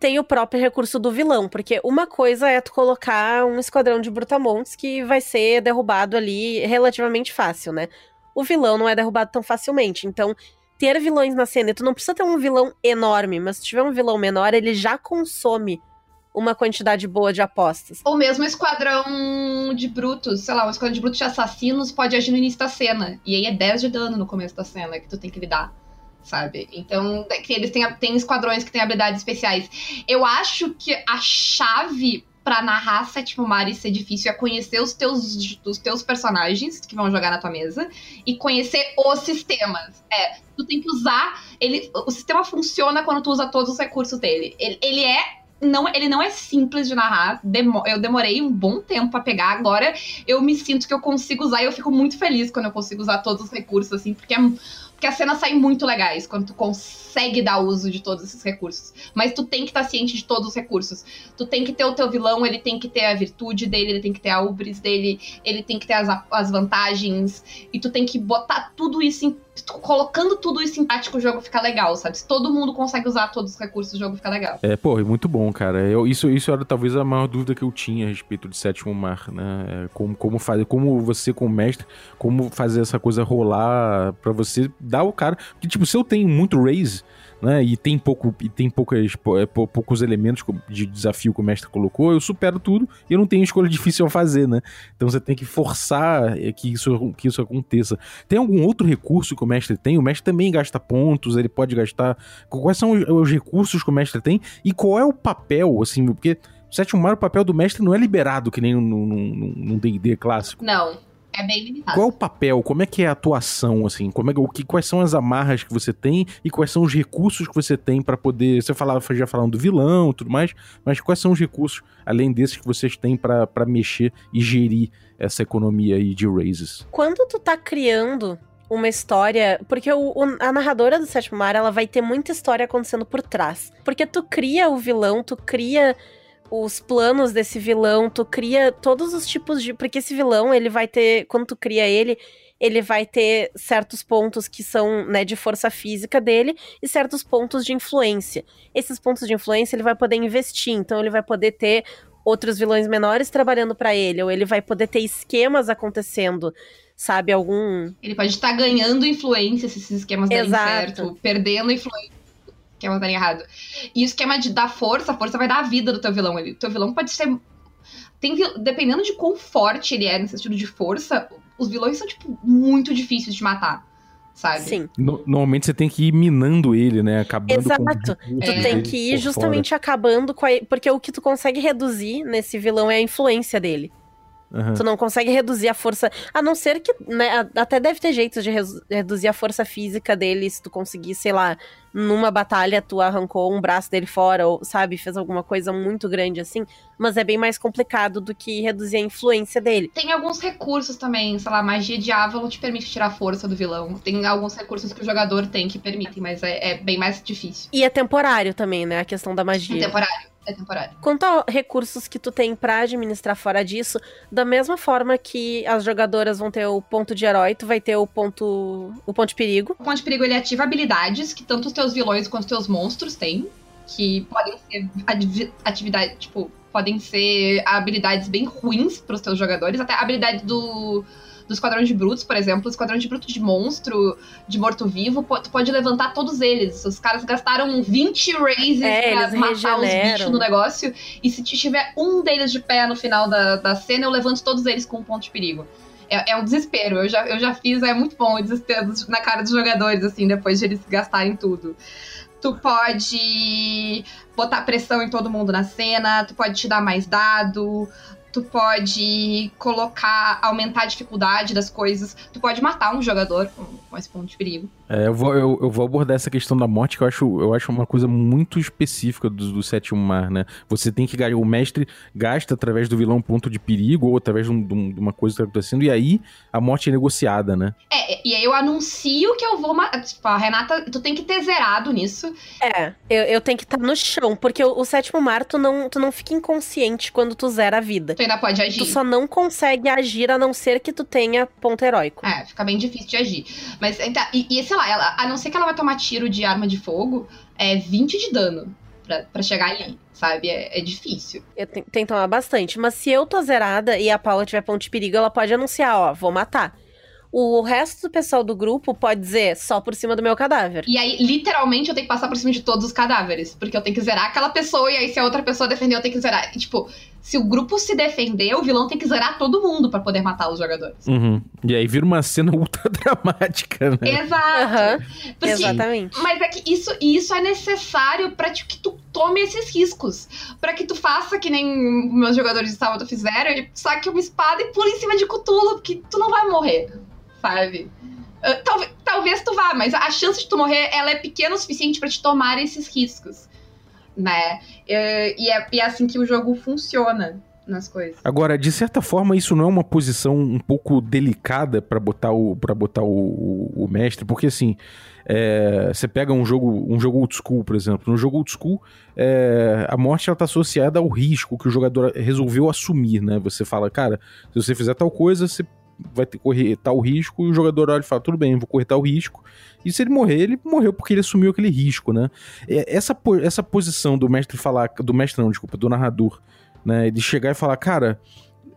Tem o próprio recurso do vilão, porque uma coisa é tu colocar um esquadrão de brutamontes que vai ser derrubado ali relativamente fácil, né? O vilão não é derrubado tão facilmente, então ter vilões na cena, tu não precisa ter um vilão enorme, mas se tiver um vilão menor, ele já consome uma quantidade boa de apostas. Ou mesmo esquadrão de brutos, sei lá, um esquadrão de brutos de assassinos pode agir no início da cena. E aí é 10 de dano no começo da cena que tu tem que lidar. Sabe? Então, eles têm, têm esquadrões que têm habilidades especiais. Eu acho que a chave para narrar Sétimo Mar e ser difícil é conhecer os teus, os teus personagens que vão jogar na tua mesa e conhecer os sistemas. É, tu tem que usar. Ele, o sistema funciona quando tu usa todos os recursos dele. Ele, ele é não, ele não é simples de narrar. Demo, eu demorei um bom tempo para pegar. Agora eu me sinto que eu consigo usar e eu fico muito feliz quando eu consigo usar todos os recursos, assim, porque, é, porque as cenas saem muito legais quando tu consegue dar uso de todos esses recursos. Mas tu tem que estar tá ciente de todos os recursos. Tu tem que ter o teu vilão, ele tem que ter a virtude dele, ele tem que ter a ubris dele, ele tem que ter as, as vantagens. E tu tem que botar tudo isso em colocando tudo isso em prática, o jogo fica legal, sabe? Se todo mundo consegue usar todos os recursos, o jogo fica legal. É, pô, é muito bom, cara. Eu, isso, isso era talvez a maior dúvida que eu tinha a respeito de Sétimo Mar, né? É, como, como fazer, como você, como mestre, como fazer essa coisa rolar para você dar o cara. Porque, tipo, se eu tenho muito raise né? E tem pouco e tem poucas, é, poucos elementos de desafio que o mestre colocou, eu supero tudo e eu não tenho escolha difícil a fazer, né? Então você tem que forçar é, que isso, que isso aconteça. Tem algum outro recurso que o mestre tem? O mestre também gasta pontos, ele pode gastar. Quais são os, os recursos que o mestre tem? E qual é o papel, assim, porque. Sétimo mar, o papel do mestre não é liberado, que nem num D&D clássico. Não, é bem limitado. Qual é o papel? Como é que é a atuação, assim? Como é, o que, quais são as amarras que você tem e quais são os recursos que você tem pra poder. Você falava, já falando do vilão e tudo mais, mas quais são os recursos, além desses, que vocês têm pra pra mexer e gerir essa economia aí de raises? Quando tu tá criando uma história. Porque o, o- a narradora do Sétimo Mar, ela vai ter muita história acontecendo por trás. Porque tu cria o vilão, tu cria os planos desse vilão, tu cria todos os tipos de. Porque esse vilão, ele vai ter. Quando tu cria ele. Ele vai ter certos pontos que são né, de força física dele e certos pontos de influência. Esses pontos de influência ele vai poder investir, então ele vai poder ter outros vilões menores trabalhando pra ele, ou ele vai poder ter esquemas acontecendo, sabe? Algum. Ele pode estar ganhando influência se esses esquemas derem Exato. certo, perdendo influência os esquemas derem errado. E o esquema de dar força, a força vai dar a vida do teu vilão. Ele, o teu vilão pode ser. Tem, dependendo de quão forte ele é nesse estilo de força, os vilões são, tipo, muito difíceis de matar. Sabe? Sim. No- normalmente você tem que ir minando ele, né? Acabando Exato. com recursos Tu É. tem que ir justamente acabando com a. Porque o que tu consegue reduzir nesse vilão é a influência dele. fora. Aham. Tu não consegue reduzir a força. A não ser que. Né, até deve ter jeitos de reduzir a força física dele se tu conseguir, sei lá, numa batalha tu arrancou um braço dele fora, ou, sabe, fez alguma coisa muito grande assim. Mas é bem mais complicado do que reduzir a influência dele. Tem alguns recursos também, sei lá, magia de Avalon te permite tirar a força do vilão. Tem alguns recursos que o jogador tem que permitem, mas é, é bem mais difícil. E é temporário também, né? A questão da É magia. temporário. É temporário. Quanto a recursos que tu tem pra administrar fora disso, da mesma forma que as jogadoras vão ter o ponto de herói, tu vai ter o ponto o ponto de perigo. O ponto de perigo ele ativa habilidades que tanto os teus vilões quanto os teus monstros têm, que podem ser atividade, tipo, podem ser habilidades bem ruins pros teus jogadores, até a habilidade do do Esquadrão de Brutos, por exemplo, o Esquadrão de Brutos de Monstro, de Morto-Vivo, tu pode levantar todos eles. Os caras gastaram 20 raises É, pra matar os regeneram. bichos no negócio. E se tiver um deles de pé no final da, da cena, eu levanto todos eles com um ponto de perigo. É, é um desespero. Eu já, eu já fiz, é muito bom o desespero na cara dos jogadores, assim, depois de eles gastarem tudo. Tu pode botar pressão em todo mundo na cena, tu pode te dar mais dado, tu pode colocar, aumentar a dificuldade das coisas, tu pode matar um jogador com, com esse ponto de perigo. É, eu, vou, eu, eu vou abordar essa questão da morte, que eu acho, eu acho uma coisa muito específica do, do sétimo mar, né? Você tem que ganhar. O mestre gasta através do vilão um ponto de perigo, ou através de, um- de um- uma coisa que tá acontecendo, e aí a morte é negociada, né? É, e aí eu anuncio que eu vou matar. Tipo, a Renata, tu tem que ter zerado nisso. É, eu, eu tenho que estar no chão, porque o, o sétimo mar, tu não, tu não fica inconsciente quando tu zera a vida. Tu ainda pode agir. Tu só não consegue agir a não ser que tu tenha ponto heróico. É, fica bem difícil de agir. Mas, então, e, e sei lá, ela, a não ser que ela vai tomar tiro de arma de fogo, é 20 de dano pra, pra chegar ali, sabe? É, é difícil. Eu tenho, tenho que tomar bastante. Mas se eu tô zerada e a Paula tiver ponto de perigo, ela pode anunciar, ó, vou matar. O resto do pessoal do grupo pode dizer só por cima do meu cadáver. E aí, literalmente, eu tenho que passar por cima de todos os cadáveres. Porque eu tenho que zerar aquela pessoa, e aí, se a outra pessoa defender, eu tenho que zerar. E, tipo, se o grupo se defender, o vilão tem que zerar todo mundo pra poder matar os jogadores. Uhum. E aí vira uma cena ultra dramática, né? Exato. Aham, Porque- exatamente. Mas é que isso, isso é necessário pra te- que tu tome esses riscos. Pra que tu faça que nem meus jogadores de sábado fizeram, e saque uma espada e pule em cima de Cthulhu, porque tu não vai morrer, sabe? Ah, talvez, talvez tu vá, mas a chance de tu morrer, ela é pequena o suficiente pra te tomar esses riscos, né? Eh, E é, e é assim que o jogo funciona nas coisas. Agora, de certa forma, isso não é uma posição um pouco delicada pra botar o para botar o, o- o mestre, porque assim, é, você pega um jogo um jogo old school, por exemplo, no jogo old school, é, a morte ela tá associada ao risco que o jogador resolveu assumir, né? Você fala, cara, se você fizer tal coisa, você vai ter correr tal risco e o jogador olha e fala, tudo bem, vou correr tal risco. E se ele morrer, ele morreu porque ele assumiu aquele risco, né? É, Essa, essa posição do mestre falar, do mestre não, desculpa, do narrador, né? De chegar e falar, cara,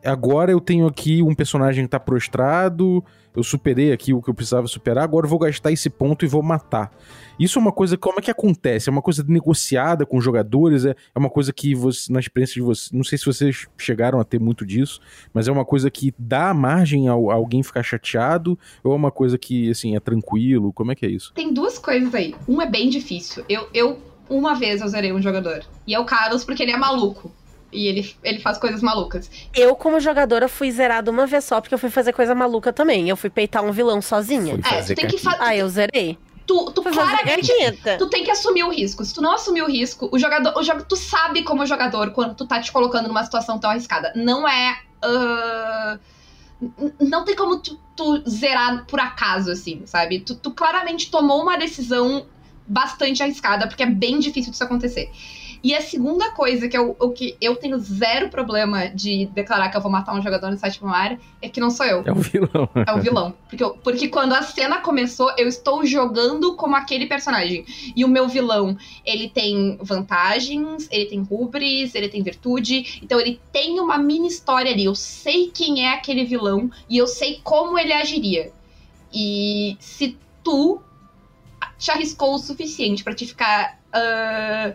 agora eu tenho aqui um personagem que tá prostrado, eu superei aqui o que eu precisava superar, agora eu vou gastar esse ponto e vou matar. Isso é uma coisa, como é que acontece? É uma coisa negociada com jogadores? É, é uma coisa que, você, na experiência de vocês, não sei se vocês chegaram a ter muito disso, mas é uma coisa que dá margem ao, a alguém ficar chateado, ou é uma coisa que, assim, é tranquilo? Como é que é isso? Tem duas coisas aí. Um é bem difícil. Eu, eu uma vez eu zerei um jogador. E é o Carlos porque ele é maluco. E ele, ele faz coisas malucas. Eu, como jogadora, fui zerada uma vez só, porque eu fui fazer coisa maluca também. Eu fui peitar um vilão sozinha. É, tu tem que fazer. Ah, eu zerei. Tu, tu claramente. Tu tem que assumir o risco. Se tu não assumir o risco, o jogador, o jogo, tu sabe como jogador quando tu tá te colocando numa situação tão arriscada. Não é. n- não tem como tu, tu zerar por acaso, assim, sabe? Tu, tu claramente tomou uma decisão bastante arriscada, porque é bem difícil disso acontecer. E a segunda coisa, que é o, que eu tenho zero problema de declarar que eu vou matar um jogador no sétimo mar, é que não sou eu. É o vilão. É o vilão. Porque, eu- porque quando a cena começou, eu estou jogando como aquele personagem. E o meu vilão, ele tem vantagens, ele tem rubris, ele tem virtude. Então ele tem uma mini história ali. Eu sei quem é aquele vilão e eu sei como ele agiria. E se tu te arriscou o suficiente pra te ficar. ah,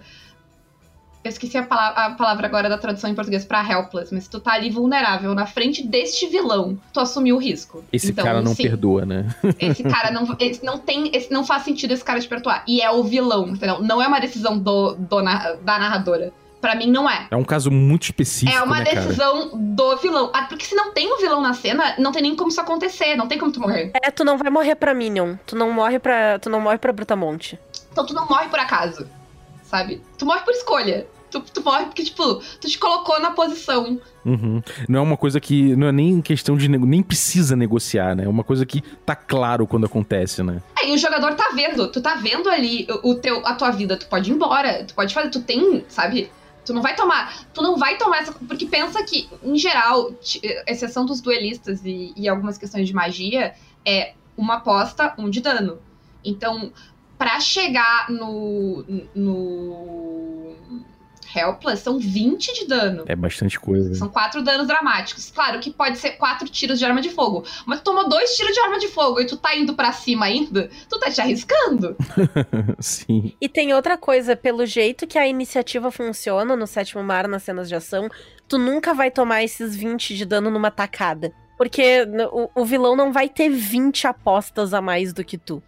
eu esqueci a palavra, a palavra agora da tradução em português pra helpless, mas se tu tá ali vulnerável na frente deste vilão, tu assumiu o risco. Esse Então, cara não sim, perdoa, né? Esse cara não, esse não tem, esse não faz sentido esse cara te perdoar. E é o vilão, entendeu? Não é uma decisão do, do da narradora. Pra mim não é. É um caso muito específico, É uma né, cara? decisão do vilão. Ah, porque se não tem um vilão na cena, não tem nem como isso acontecer, não tem como tu morrer. É, tu não vai morrer pra Minion. Tu não morre pra. Tu não morre pra Brutamonte. Então tu não morre por acaso, sabe? Tu morre por escolha. Tu, tu morre porque, tipo, tu te colocou na posição. Uhum. Não é uma coisa que. Não é nem questão de. Nem precisa negociar, né? É uma coisa que tá claro quando acontece, né? Aí o jogador tá vendo, tu tá vendo ali o o teu, a tua vida, tu pode ir embora, tu pode fazer, tu tem, sabe? Tu não vai tomar, tu não vai tomar essa, porque pensa que, em geral, exceção dos duelistas e, e algumas questões de magia, é uma aposta, um de dano. Então, pra chegar no, no Helpless, são 20 de dano. É bastante coisa. São quatro danos dramáticos. Claro que pode ser quatro tiros de arma de fogo. Mas tu tomou dois tiros de arma de fogo e tu tá indo pra cima ainda, tu tá te arriscando. Sim. E tem outra coisa, pelo jeito que a iniciativa funciona no sétimo mar, nas cenas de ação, tu nunca vai tomar esses 20 de dano numa tacada. Porque o, o vilão não vai ter 20 apostas a mais do que tu.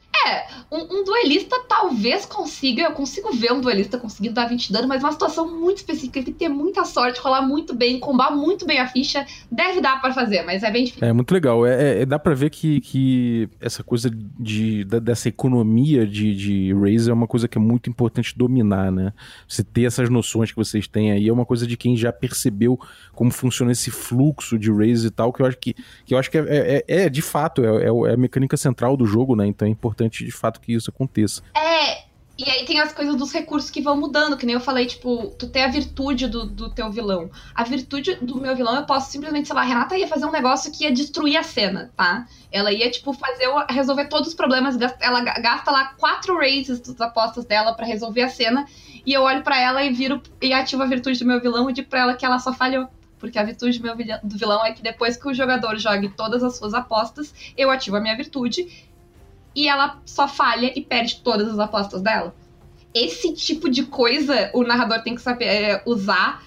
Um, um duelista talvez consiga, eu consigo ver um duelista conseguindo dar 20 de dano, mas uma situação muito específica, ele tem que ter muita sorte, rolar muito bem, combar muito bem a ficha, deve dar pra fazer, mas é bem difícil. É muito legal. É, é- dá pra ver que, que essa coisa de, dessa economia de, de Razer é uma coisa que é muito importante dominar, né? Você ter essas noções que vocês têm aí é uma coisa de quem já percebeu como funciona esse fluxo de Razer e tal, que eu acho que, que, eu acho que é, é- é, de fato, é, é é a mecânica central do jogo, né? Então é importante de fato que isso aconteça. É, e aí tem as coisas dos recursos que vão mudando, que nem eu falei, tipo, tu tem a virtude do, do teu vilão. A virtude do meu vilão, eu posso simplesmente, sei lá, a Renata ia fazer um negócio que ia destruir a cena, tá? Ela ia, tipo, fazer, resolver todos os problemas, ela ga- gasta lá quatro raises das apostas dela pra resolver a cena, e eu olho pra ela e viro e ativo a virtude do meu vilão e digo pra ela que ela só falhou. Porque a virtude do meu do vilão é que depois que o jogador jogue todas as suas apostas, eu ativo a minha virtude e ela só falha e perde todas as apostas dela. Esse tipo de coisa o narrador tem que saber é, usar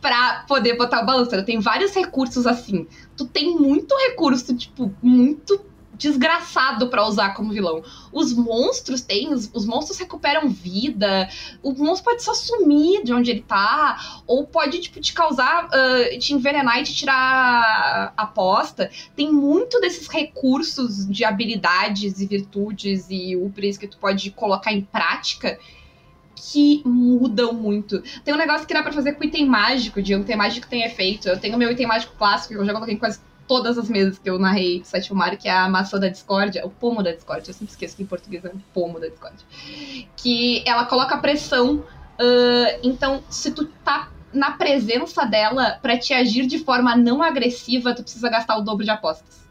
pra poder botar o balanço. Tem vários recursos assim. Tu tem muito recurso, tipo, muito desgraçado pra usar como vilão. Os monstros têm, os, os monstros recuperam vida, o monstro pode só sumir de onde ele tá, ou pode, tipo, te causar, ah, te envenenar e te tirar a aposta tem muito desses recursos de habilidades e virtudes e upres que tu pode colocar em prática que mudam muito. Tem um negócio que dá pra fazer com item mágico, de um item mágico tem efeito. Eu tenho meu item mágico clássico, que eu já coloquei quase todas as mesas que eu narrei Sétimo Mario, que é a maçã da discórdia, o pomo da discórdia, eu sempre esqueço que em português é o pomo da discórdia. Que ela coloca pressão, ah, então se tu tá na presença dela pra te agir de forma não agressiva, tu precisa gastar o dobro de apostas.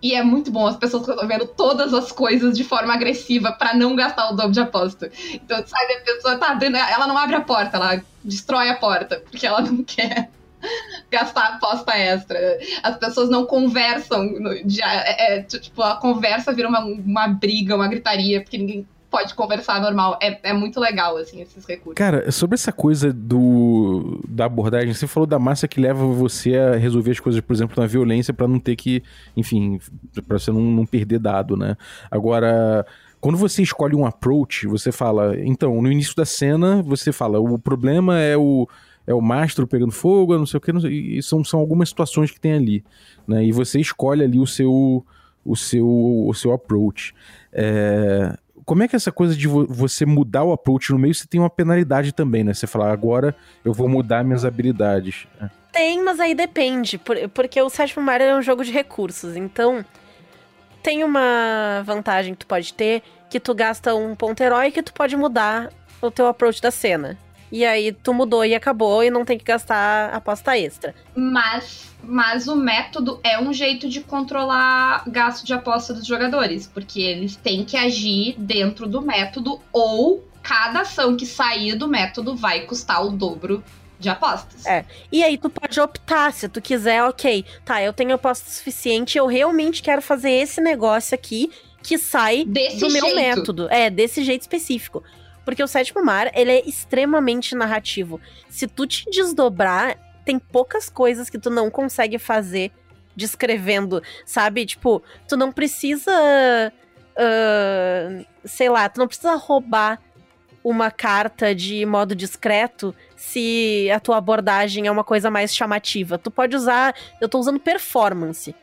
E é muito bom as pessoas resolvendo todas as coisas de forma agressiva pra não gastar o dobro de aposta. Então, sabe, a pessoa tá abrindo, ela não abre a porta, ela destrói a porta, porque ela não quer gastar aposta extra. As pessoas não conversam, no- é- é, tipo, a conversa vira uma, uma briga, uma gritaria, porque ninguém pode conversar normal. É, é muito legal, assim, esses recursos. Cara, sobre essa coisa do da abordagem, você falou da massa que leva você a resolver as coisas, por exemplo, na violência, pra não ter que, enfim, pra você não, não perder dado, né? Agora, quando você escolhe um approach, você fala, então, no início da cena, você fala, o problema é o é o mastro pegando fogo, não sei o que, sei, são, são algumas situações que tem ali, né? E você escolhe ali o seu o seu o seu approach. É, como é que é essa coisa de vo você mudar o approach no meio, você tem uma penalidade também, né? Você falar, agora eu vou mudar minhas habilidades. É. Tem, mas aí depende, porque o sétimo Mario é um jogo de recursos, então tem uma vantagem que tu pode ter, que tu gasta um ponto herói que tu pode mudar o teu approach da cena. E aí tu mudou e acabou e não tem que gastar aposta extra. Mas, mas o método é um jeito de controlar gasto de aposta dos jogadores, porque eles têm que agir dentro do método ou cada ação que sair do método vai custar o dobro de apostas. É. E aí tu pode optar, se tu quiser, ok, tá, eu tenho aposta suficiente, eu realmente quero fazer esse negócio aqui que sai desse do jeito. meu método. É, desse jeito específico. Porque o Sétimo Mar, ele é extremamente narrativo. Se tu te desdobrar, tem poucas coisas que tu não consegue fazer descrevendo, sabe? Tipo, tu não precisa. Uh, sei lá, tu não precisa roubar uma carta de modo discreto se a tua abordagem é uma coisa mais chamativa. Tu pode usar. Eu tô usando performance.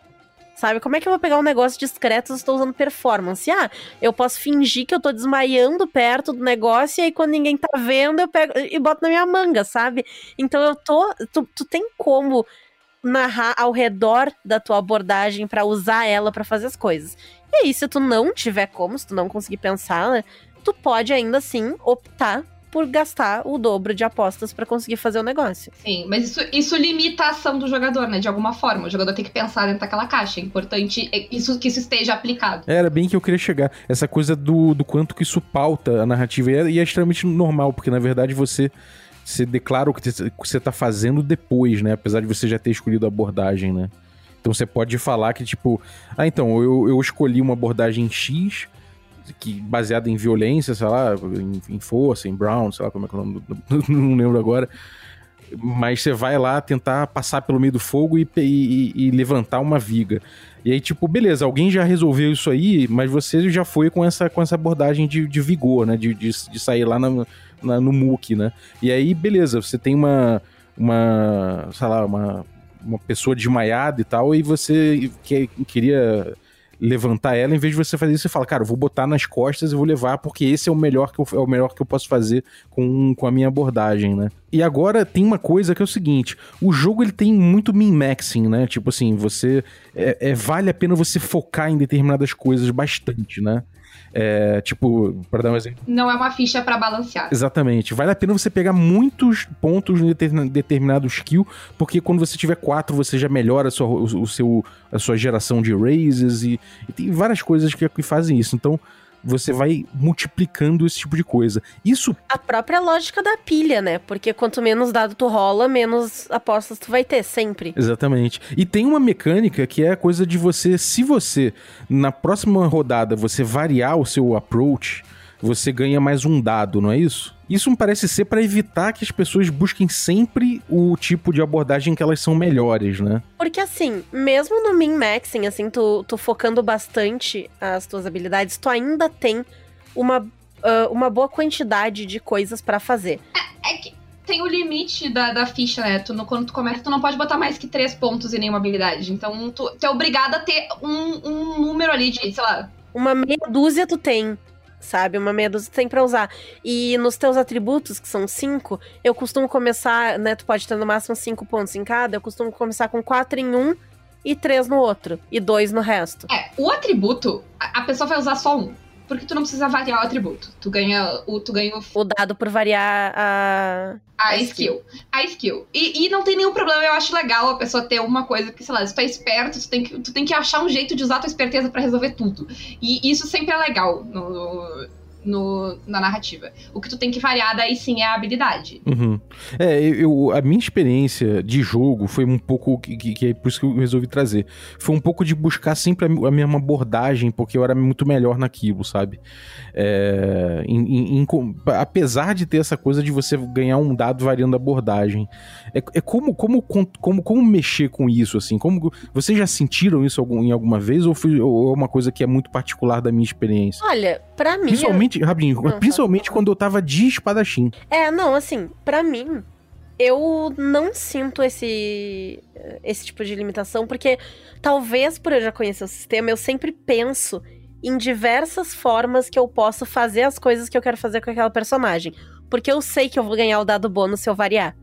Sabe? Como é que eu vou pegar um negócio discreto se eu estou usando performance? Ah, eu posso fingir que eu tô desmaiando perto do negócio e aí quando ninguém tá vendo eu pego e boto na minha manga, sabe? Então eu tô. Tu, tu tem como narrar ao redor da tua abordagem para usar ela para fazer as coisas. E aí, se tu não tiver como, se tu não conseguir pensar, né, tu pode ainda assim optar por gastar o dobro de apostas para conseguir fazer o negócio. Sim, mas isso, isso limita a ação do jogador, né? De alguma forma. O jogador tem que pensar dentro daquela caixa. É importante isso, que isso esteja aplicado. Era bem que eu queria chegar. Essa coisa do, do quanto que isso pauta a narrativa. E é, e é extremamente normal, porque na verdade você você declara o que você tá fazendo depois, né? Apesar de você já ter escolhido a abordagem, né? Então você pode falar que, tipo, ah, então, eu, eu escolhi uma abordagem X, que baseada em violência, sei lá, em, em força, em Brown, sei lá como é que é o nome, não lembro agora. Mas você vai lá tentar passar pelo meio do fogo e, e, e, levantar uma viga. E aí, tipo, beleza, alguém já resolveu isso aí, mas você já foi com essa, com essa abordagem de, de vigor, né? De, de, de sair lá na, na, no muque, né? E aí, beleza, você tem uma, uma sei lá, uma, uma pessoa desmaiada e tal, e você que, queria levantar ela, em vez de você fazer isso, você fala, cara, eu vou botar nas costas e vou levar, porque esse é o melhor que eu, é o melhor que eu posso fazer com, com a minha abordagem, né? E agora tem uma coisa que é o seguinte: o jogo ele tem muito min-maxing, né? Tipo assim, você. É, é, vale a pena você focar em determinadas coisas bastante, né? É, tipo, para dar um exemplo. Não é uma ficha para balancear. Exatamente. Vale a pena você pegar muitos pontos em determinado skill, porque quando você tiver quatro, você já melhora a sua, o, seu, a sua geração de raises e, e tem várias coisas que, que fazem isso. Então, você vai multiplicando esse tipo de coisa. Isso. A própria lógica da pilha, né? Porque quanto menos dado tu rola, menos apostas tu vai ter, sempre. Exatamente. E tem uma mecânica que é a coisa de você, se você, na próxima rodada, você variar o seu approach você ganha mais um dado, não é isso? Isso me parece ser para evitar que as pessoas busquem sempre o tipo de abordagem que elas são melhores, né? Porque assim, mesmo no min-maxing, assim, tu, tu focando bastante as tuas habilidades, tu ainda tem uma, uh, uma boa quantidade de coisas para fazer. É, é, que tem o limite da, da ficha, né? Tu, no, quando tu começa, tu não pode botar mais que três pontos em nenhuma habilidade. Então, tu, tu é obrigado a ter um, um número ali de, sei lá... Uma meia dúzia tu tem sabe? Uma meia dúzia tem para usar. E nos teus atributos, que são cinco, eu costumo começar, né? Tu pode ter no máximo cinco pontos em cada, eu costumo começar com quatro em um e três no outro. E dois no resto. É, o atributo, a pessoa vai usar só um porque tu não precisa variar o atributo. Tu ganha o, tu ganha o... o dado por variar a. A, a skill. skill. A skill. E, e, não tem nenhum problema, eu acho legal a pessoa ter uma coisa que, sei lá, se tu é esperto, tu tem que, tu tem que achar um jeito de usar tua esperteza para resolver tudo. E isso sempre é legal no, no, na narrativa. O que tu tem que variar daí sim é a habilidade. Uhum. É, eu, a minha experiência de jogo foi um pouco. Que, que, é por isso que eu resolvi trazer. Foi um pouco de buscar sempre a, a mesma abordagem, porque eu era muito melhor naquilo, sabe? É, em, em, apesar de ter essa coisa de você ganhar um dado variando a abordagem. É, é como, como, como, como mexer com isso, assim? Como, vocês já sentiram isso algum, em alguma vez? Ou, foi, ou é uma coisa que é muito particular da minha experiência? Olha, pra mim. Principalmente, rapidinho, não, principalmente quando eu tava de espadachim. É, não, assim, pra mim, eu não sinto esse, esse tipo de limitação, porque talvez por eu já conhecer o sistema, eu sempre penso em diversas formas que eu posso fazer as coisas que eu quero fazer com aquela personagem. Porque eu sei que eu vou ganhar o dado bônus se eu variar.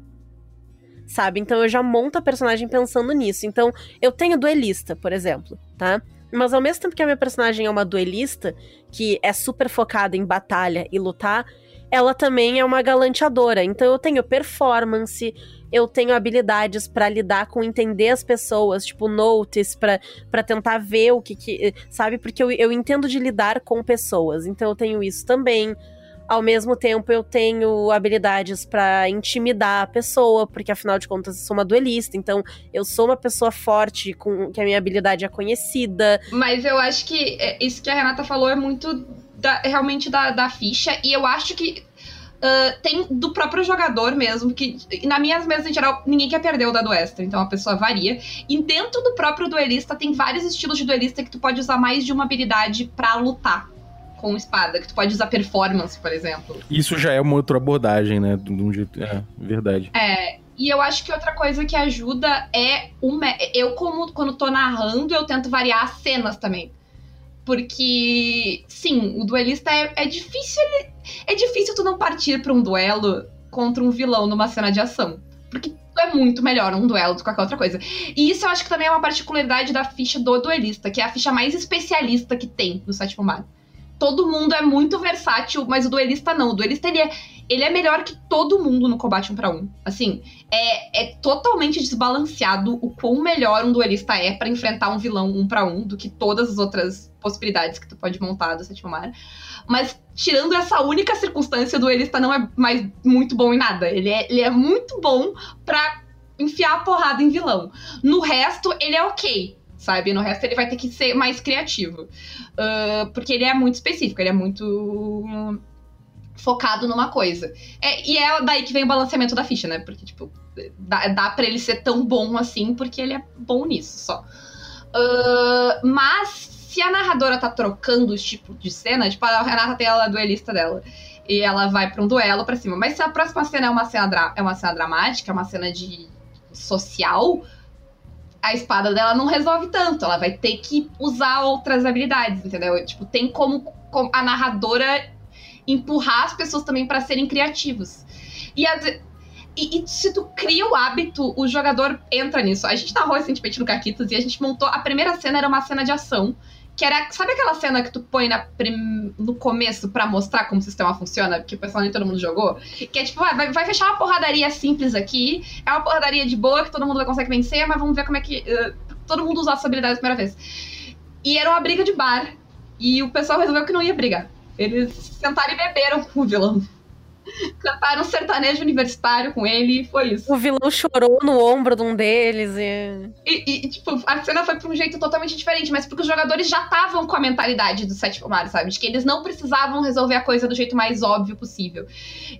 Sabe? Então eu já monto a personagem pensando nisso. Então, eu tenho duelista, por exemplo, tá? Mas ao mesmo tempo que a minha personagem é uma duelista, que é super focada em batalha e lutar, ela também é uma galanteadora. Então eu tenho performance, eu tenho habilidades para lidar com entender as pessoas, tipo notice, para tentar ver o que, que sabe? Porque eu, eu entendo de lidar com pessoas. Então eu tenho isso também. Ao mesmo tempo, eu tenho habilidades para intimidar a pessoa, porque afinal de contas eu sou uma duelista, então eu sou uma pessoa forte, com que a minha habilidade é conhecida. Mas eu acho que é, isso que a Renata falou é muito da, realmente da, da ficha, e eu acho que Uh, tem do próprio jogador mesmo, que nas minhas mesas em geral, ninguém quer perder o dado extra, então a pessoa varia. E dentro do próprio duelista, tem vários estilos de duelista que tu pode usar mais de uma habilidade para lutar com espada, que tu pode usar performance, por exemplo. Isso já é uma outra abordagem, né? De um jeito. É, verdade. É. E eu acho que outra coisa que ajuda é o. Eu, como quando tô narrando, eu tento variar as cenas também. Porque, sim, o duelista é, é difícil. É difícil tu não partir para um duelo contra um vilão numa cena de ação. Porque é muito melhor um duelo do que qualquer outra coisa. E isso eu acho que também é uma particularidade da ficha do duelista, que é a ficha mais especialista que tem no sétimo mago. Todo mundo é muito versátil, mas o duelista não. O duelista ele é, ele é melhor que todo mundo no combate um para um. Assim, é, é totalmente desbalanceado o quão melhor um duelista é para enfrentar um vilão um para um do que todas as outras possibilidades que tu pode montar do sétimo mar. Mas, tirando essa única circunstância, o duelista não é mais muito bom em nada. Ele é, ele é muito bom pra enfiar a porrada em vilão. No resto, ele é ok, sabe? No resto, ele vai ter que ser mais criativo. Uh, porque ele é muito específico, ele é muito focado numa coisa. É, e é daí que vem o balanceamento da ficha, né? Porque, tipo, dá, dá pra ele ser tão bom assim, porque ele é bom nisso só. Uh, mas se a narradora tá trocando os tipos de cena, tipo, a Renata tem a duelista dela. E ela vai para um duelo para cima. Mas se a próxima cena é uma cena, é uma cena dramática, é uma cena de social, a espada dela não resolve tanto. Ela vai ter que usar outras habilidades, entendeu? Tipo, tem como, a narradora empurrar as pessoas também para serem criativos. E, e, e, se tu cria o hábito, o jogador entra nisso. A gente narrou recentemente no Caquitas e a gente montou. A primeira cena era uma cena de ação que era, sabe aquela cena que tu põe prim... no começo para mostrar como o sistema funciona, que o pessoal nem todo mundo jogou? Que é tipo, vai, vai fechar uma porradaria simples aqui, é uma porradaria de boa que todo mundo vai conseguir vencer, mas vamos ver como é que uh, todo mundo usar essa habilidade pela primeira vez. E era uma briga de bar, e o pessoal resolveu que não ia brigar. Eles sentaram e beberam com o vilão. Cantaram um sertanejo universitário com ele e foi isso. O vilão chorou no ombro de um deles e... E, e, tipo, a cena foi pra um jeito totalmente diferente, mas porque os jogadores já estavam com a mentalidade do Sete Mario, sabe? De que eles não precisavam resolver a coisa do jeito mais óbvio possível.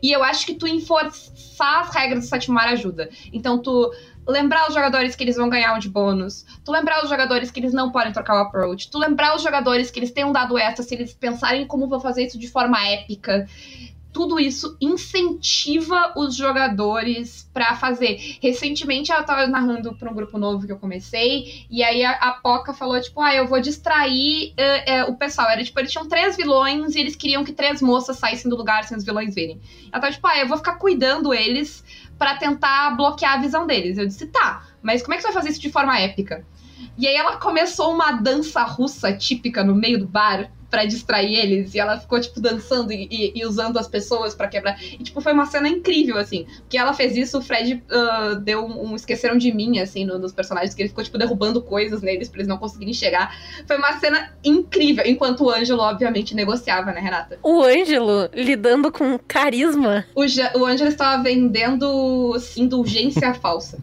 E eu acho que tu enforçar as regras do Sete Mario ajuda. Então tu lembrar os jogadores que eles vão ganhar um de bônus, tu lembrar os jogadores que eles não podem trocar o approach, tu lembrar os jogadores que eles têm um dado extra se eles pensarem como vão fazer isso de forma épica tudo isso incentiva os jogadores para fazer. Recentemente eu tava narrando para um grupo novo que eu comecei, e aí a, a Poca falou, tipo, ah, eu vou distrair uh, uh, o pessoal. Era tipo, eles tinham três vilões e eles queriam que três moças saíssem do lugar sem os vilões verem. Ela tava, tipo, ah, eu vou ficar cuidando eles para tentar bloquear a visão deles. Eu disse, tá, mas como é que você vai fazer isso de forma épica? E aí ela começou uma dança russa típica no meio do bar para distrair eles. E ela ficou, tipo, dançando e, e, e usando as pessoas para quebrar. E, tipo, foi uma cena incrível, assim. Porque ela fez isso, o Fred uh, deu um, um, Esqueceram de mim, assim, no, nos personagens, que ele ficou, tipo, derrubando coisas neles pra eles não conseguirem chegar. Foi uma cena incrível. Enquanto o Ângelo, obviamente, negociava, né, Renata? O Ângelo lidando com carisma. O, o Ângelo estava vendendo indulgência falsa.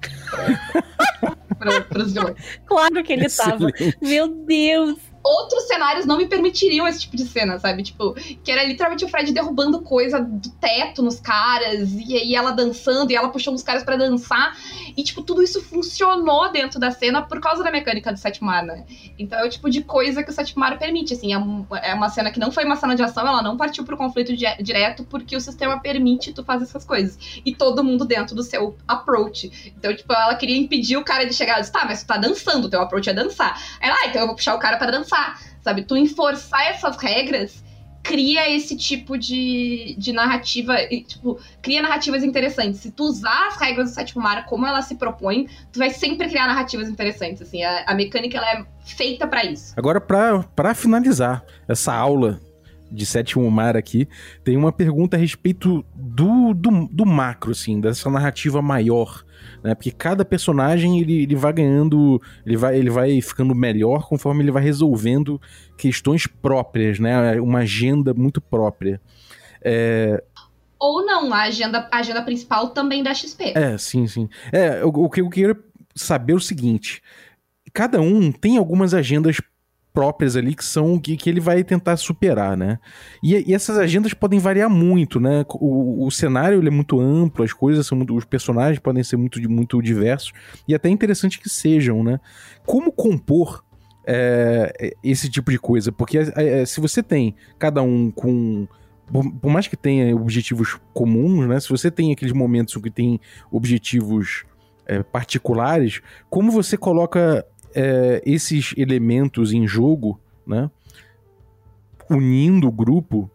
Pra, pros vilões. Claro que ele estava. Meu Deus! Outros cenários não me permitiriam esse tipo de cena, sabe? Tipo, que era literalmente o Fred derrubando coisa do teto nos caras, e aí ela dançando, e ela puxou os caras para dançar. E, tipo, tudo isso funcionou dentro da cena por causa da mecânica do sétimo ar, né? Então é o tipo de coisa que o sétimo ar permite, assim. É, é uma cena que não foi uma cena de ação, ela não partiu pro conflito di direto, porque o sistema permite tu fazer essas coisas. E todo mundo dentro do seu approach. Então, tipo, ela queria impedir o cara de chegar. Ela disse, tá, mas tu tá dançando, teu approach é dançar. Ela, ah, então eu vou puxar o cara para dançar, sabe? Tu enforçar essas regras cria esse tipo de, de narrativa, tipo, cria narrativas interessantes. Se tu usar as regras do sétimo mar como ela se propõe, tu vai sempre criar narrativas interessantes, assim, a, a mecânica ela é feita para isso. Agora, para finalizar essa aula de sétimo mar aqui, tem uma pergunta a respeito do, do, do macro, assim, dessa narrativa maior né? Porque cada personagem ele, ele vai ganhando, ele vai, ele vai ficando melhor conforme ele vai resolvendo questões próprias, né? Uma agenda muito própria. É... Ou não, a agenda, a agenda principal também da XP. É, sim, sim. É, o, o que eu queria saber é o seguinte: cada um tem algumas agendas próprias ali que são que, que ele vai tentar superar, né? E, e essas agendas podem variar muito, né? O, o cenário é muito amplo, as coisas são muito, os personagens podem ser muito, muito diversos e até interessante que sejam, né? Como compor é, esse tipo de coisa? Porque é, é, se você tem cada um com por, mais que tenha objetivos comuns, né? Se você tem aqueles momentos que tem objetivos é, particulares, como você coloca é, esses elementos em jogo, né? Unindo o grupo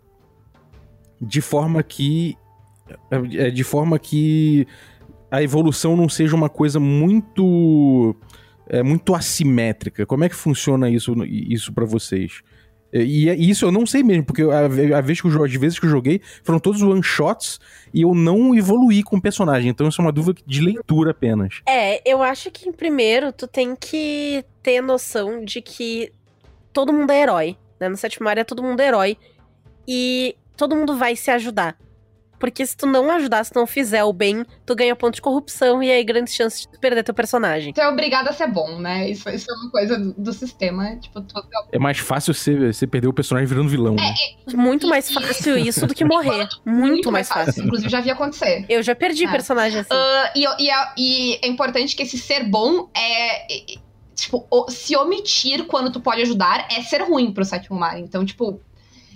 de forma que é, de forma que a evolução não seja uma coisa muito é, muito assimétrica. Como é que funciona isso isso para vocês? E, e, isso eu não sei mesmo, porque a, a vez que eu, as vezes que eu joguei foram todos one shots e eu não evoluí com o personagem. Então isso é uma dúvida de leitura apenas. É, eu acho que primeiro tu tem que ter noção de que todo mundo é herói. Né? No sétimo área todo mundo é herói. E todo mundo vai se ajudar. Porque se tu não ajudar, se tu não fizer o bem, tu ganha ponto de corrupção e aí grandes chances de perder teu personagem. Tu é obrigado a ser bom, né? Isso, isso é uma coisa do, do sistema. Tipo, tu... É mais fácil você, você perder o personagem virando vilão. É, né? é, muito mais fácil isso do que morrer. Muito, muito mais fácil. fácil. Inclusive, já vi acontecer. Eu já perdi é. personagem assim. Uh, e, e, é, e é importante que esse ser bom é tipo, se omitir quando tu pode ajudar é ser ruim pro sétimo mar. Então, tipo.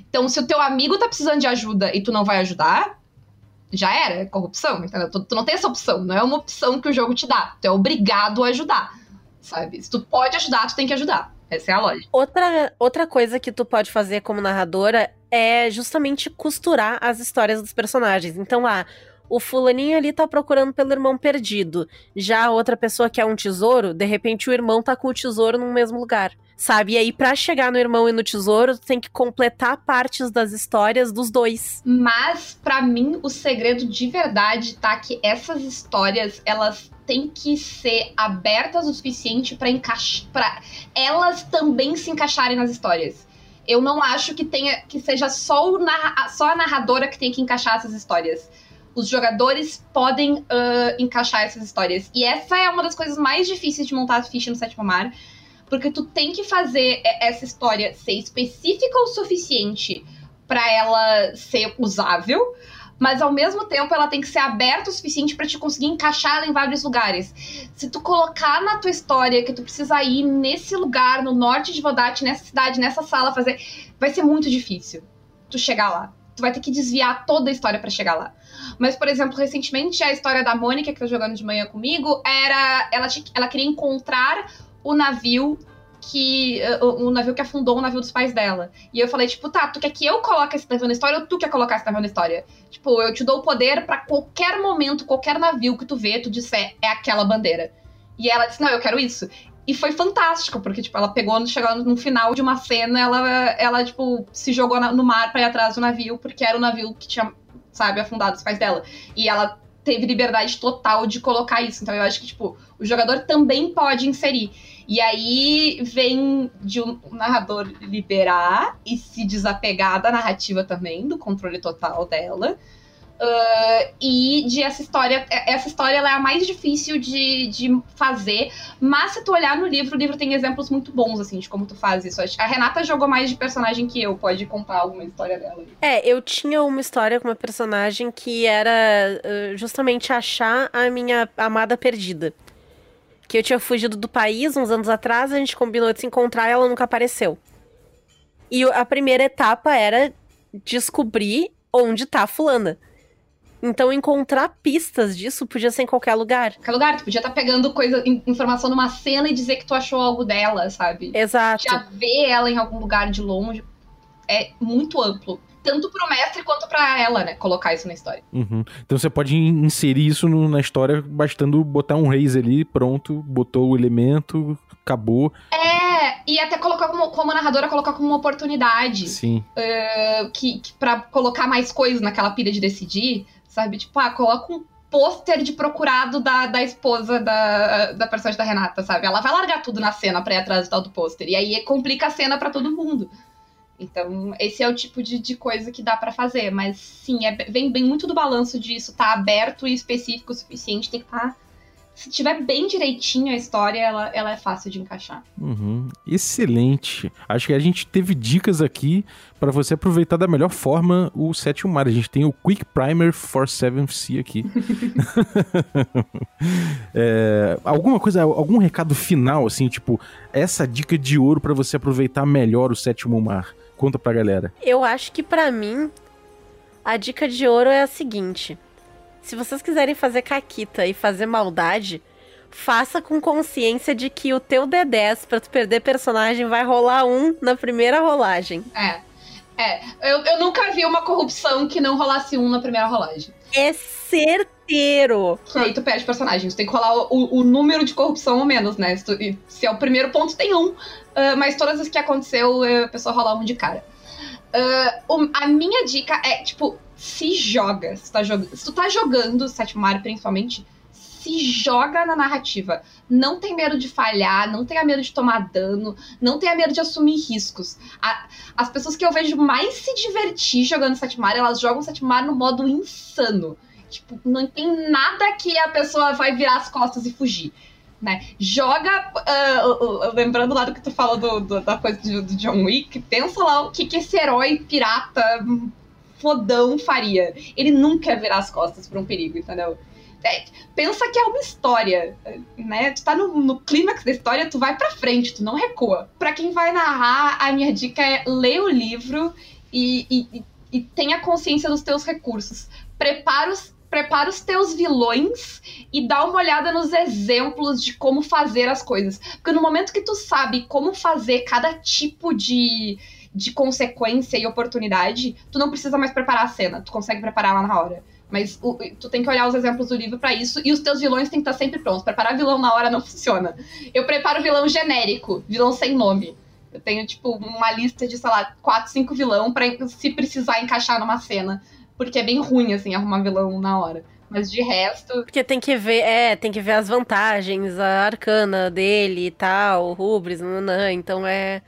Então, se o teu amigo tá precisando de ajuda e tu não vai ajudar, já era, é corrupção, entendeu? Tu, tu, não tem essa opção, não é uma opção que o jogo te dá. Tu é obrigado a ajudar, sabe? Se tu pode ajudar, tu tem que ajudar. Essa é a lógica. Outra, outra coisa que tu pode fazer como narradora é justamente costurar as histórias dos personagens. Então, ah, o fulaninho ali tá procurando pelo irmão perdido. Já a outra pessoa quer um tesouro, de repente o irmão tá com o tesouro no mesmo lugar sabe? E aí, pra chegar no irmão e no tesouro, tu tem que completar partes das histórias dos dois. Mas, para mim, o segredo de verdade tá que essas histórias, elas têm que ser abertas o suficiente para encaixar. para elas também se encaixarem nas histórias. Eu não acho que tenha que seja só, o só a narradora que tem que encaixar essas histórias os jogadores podem uh, encaixar essas histórias. E essa é uma das coisas mais difíceis de montar a ficha no Sétimo Mar, porque tu tem que fazer essa história ser específica o suficiente para ela ser usável, mas ao mesmo tempo ela tem que ser aberta o suficiente para te conseguir encaixar ela em vários lugares. Se tu colocar na tua história que tu precisa ir nesse lugar, no norte de Vodate, nessa cidade, nessa sala, fazer, vai ser muito difícil tu chegar lá. Tu vai ter que desviar toda a história para chegar lá. Mas, por exemplo, recentemente a história da Mônica, que tá jogando de manhã comigo, era. Ela, ela queria encontrar o navio que. O, o, navio que afundou o navio dos pais dela. E eu falei, tipo, tá, tu quer que eu coloque esse navio na história ou tu quer colocar esse navio na história? Tipo, eu te dou o poder para qualquer momento, qualquer navio que tu vê, tu disser, é aquela bandeira. E ela disse, não, eu quero isso. E foi fantástico, porque, tipo, ela pegou, chegando no final de uma cena, ela, ela tipo, se jogou no mar pra ir atrás do navio, porque era o navio que tinha, sabe, afundado os pais dela. E ela teve liberdade total de colocar isso. Então eu acho que, tipo, o jogador também pode inserir. E aí vem de um narrador liberar e se desapegar da narrativa também, do controle total dela, Uh, e de essa história, essa história ela é a mais difícil de, de fazer, mas se tu olhar no livro, o livro tem exemplos muito bons, assim, de como tu faz isso. A Renata jogou mais de personagem que eu, pode contar alguma história dela. É, eu tinha uma história com uma personagem que era uh, justamente achar a minha amada perdida. Que eu tinha fugido do país uns anos atrás, a gente combinou de se encontrar e ela nunca apareceu. E a primeira etapa era descobrir onde tá a fulana. Então, encontrar pistas disso podia ser em qualquer lugar. Qualquer lugar, tu podia estar tá pegando coisa, informação numa cena e dizer que tu achou algo dela, sabe? Exato. Já ver ela em algum lugar de longe é muito amplo. Tanto pro mestre quanto pra ela, né? Colocar isso na história. Uhum. Então você pode inserir isso no, na história bastando botar um raise ali, pronto, botou o elemento, acabou. É, e até colocar como, como narradora, colocar como uma oportunidade. Sim. Uh, que, que pra colocar mais coisas naquela pilha de decidir sabe? Tipo, ah, coloca um pôster de procurado da, da esposa da, da personagem da Renata, sabe? Ela vai largar tudo na cena pra ir atrás do tal do pôster. E aí complica a cena para todo mundo. Então, esse é o tipo de, de coisa que dá para fazer. Mas sim, é, vem bem muito do balanço disso, tá aberto e específico o suficiente, tem que estar. Tá se tiver bem direitinho a história, ela, ela é fácil de encaixar. Uhum. Excelente. Acho que a gente teve dicas aqui para você aproveitar da melhor forma o sétimo mar. A gente tem o Quick Primer for 7th Sea aqui. é, alguma coisa, algum recado final, assim, tipo, essa dica de ouro para você aproveitar melhor o sétimo mar? Conta pra galera. Eu acho que para mim, a dica de ouro é a seguinte se vocês quiserem fazer caquita e fazer maldade, faça com consciência de que o teu D10 pra tu perder personagem vai rolar um na primeira rolagem. É. É. Eu, eu nunca vi uma corrupção que não rolasse um na primeira rolagem. É certeiro. Que aí tu perde personagem. Tu tem que rolar o, o número de corrupção ou menos, né? Se, tu, se, é o primeiro ponto, tem um. Uh, mas todas as que aconteceu, a pessoa rolar um de cara. Uh, a minha dica é, tipo, se joga. Se, tá se tu tá jogando Sétimo Mario, principalmente, se joga na narrativa. Não tem medo de falhar, não tenha medo de tomar dano, não tenha medo de assumir riscos. A... as pessoas que eu vejo mais se divertir jogando Sétimo Mario, elas jogam Sétimo Mario no modo insano. Tipo, não tem nada que a pessoa vai virar as costas e fugir. Né? Joga, uh, uh, lembrando lá do que tu falou do, do, da coisa do, do, John Wick, pensa lá o que, que esse herói pirata fodão faria. Ele nunca virar as costas pra um perigo, entendeu? É, pensa que é uma história, né? Tu tá no, no clímax da história, tu vai pra frente, tu não recua. Pra quem vai narrar, a minha dica é ler o livro e, e, e tenha consciência dos teus recursos. Prepara os, prepara os teus vilões e dá uma olhada nos exemplos de como fazer as coisas. Porque no momento que tu sabe como fazer cada tipo de, de consequência e oportunidade, tu não precisa mais preparar a cena, tu consegue preparar lá na hora. Mas o, tu tem que olhar os exemplos do livro para isso e os teus vilões têm que estar sempre prontos. Preparar vilão na hora não funciona. Eu preparo vilão genérico, vilão sem nome. Eu tenho, tipo, uma lista de, sei lá, quatro, cinco vilão para se precisar encaixar numa cena. Porque é bem ruim, assim, arrumar vilão na hora. Mas de resto. Porque tem que ver, é, tem que ver as vantagens, a arcana dele e tal, o Rubris, nanã, então é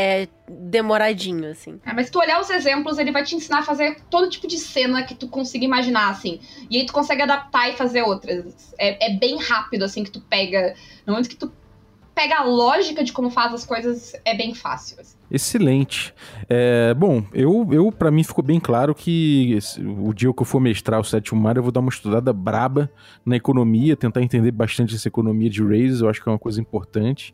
é, demoradinho, assim. É, mas se tu olhar os exemplos, ele vai te ensinar a fazer todo tipo de cena que tu consiga imaginar, assim. E aí tu consegue adaptar e fazer outras. É, é bem rápido, assim, que tu pega. No momento que tu pega a lógica de como faz as coisas, é bem fácil. Assim. Excelente. É, bom, eu, eu para mim ficou bem claro que esse, o dia que eu for mestrar o sétimo mar, eu vou dar uma estudada braba na economia, tentar entender bastante essa economia de raises, eu acho que é uma coisa importante.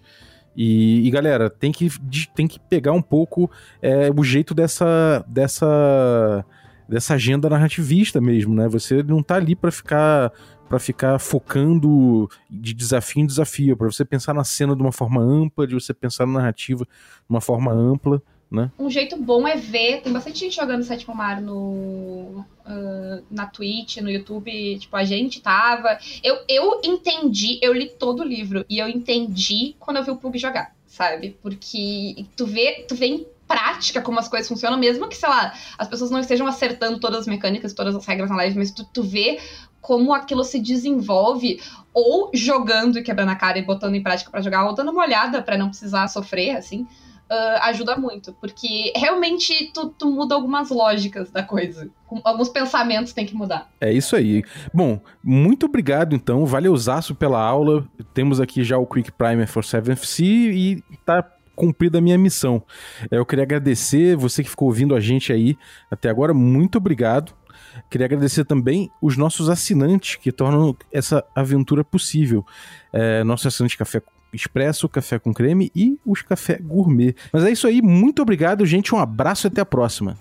E, e, galera, tem que, tem que pegar um pouco é, o jeito dessa, dessa, dessa agenda narrativista mesmo, né? Você não tá ali para ficar para ficar focando de desafio em desafio, para você pensar na cena de uma forma ampla, de você pensar na narrativa de uma forma ampla né? Um jeito bom é ver, tem bastante gente jogando Sétimo Mar no, uh, na Twitch, no YouTube, tipo, a gente tava. Eu, eu entendi, eu li todo o livro e eu entendi quando eu vi o Pug jogar, sabe? Porque tu vê, tu vê em prática como as coisas funcionam, mesmo que, sei lá, as pessoas não estejam acertando todas as mecânicas, todas as regras na live, mas tu, tu vê como aquilo se desenvolve, ou jogando e quebrando a cara e botando em prática para jogar, ou dando uma olhada para não precisar sofrer, assim. uh, ajuda muito, porque realmente tu, tu muda algumas lógicas da coisa. Alguns pensamentos tem que mudar. É isso aí. Bom, muito obrigado então, valeuzaço pela aula. Temos aqui já o Quick Primer for 7FC e tá cumprida a minha missão. É, eu queria agradecer você que ficou ouvindo a gente aí até agora, muito obrigado. Queria agradecer também os nossos assinantes que tornam essa aventura possível. É, nosso assinante Café Expresso, Café com Creme e os Café Gourmet. Mas é isso aí, muito obrigado, gente. Um abraço e até a próxima.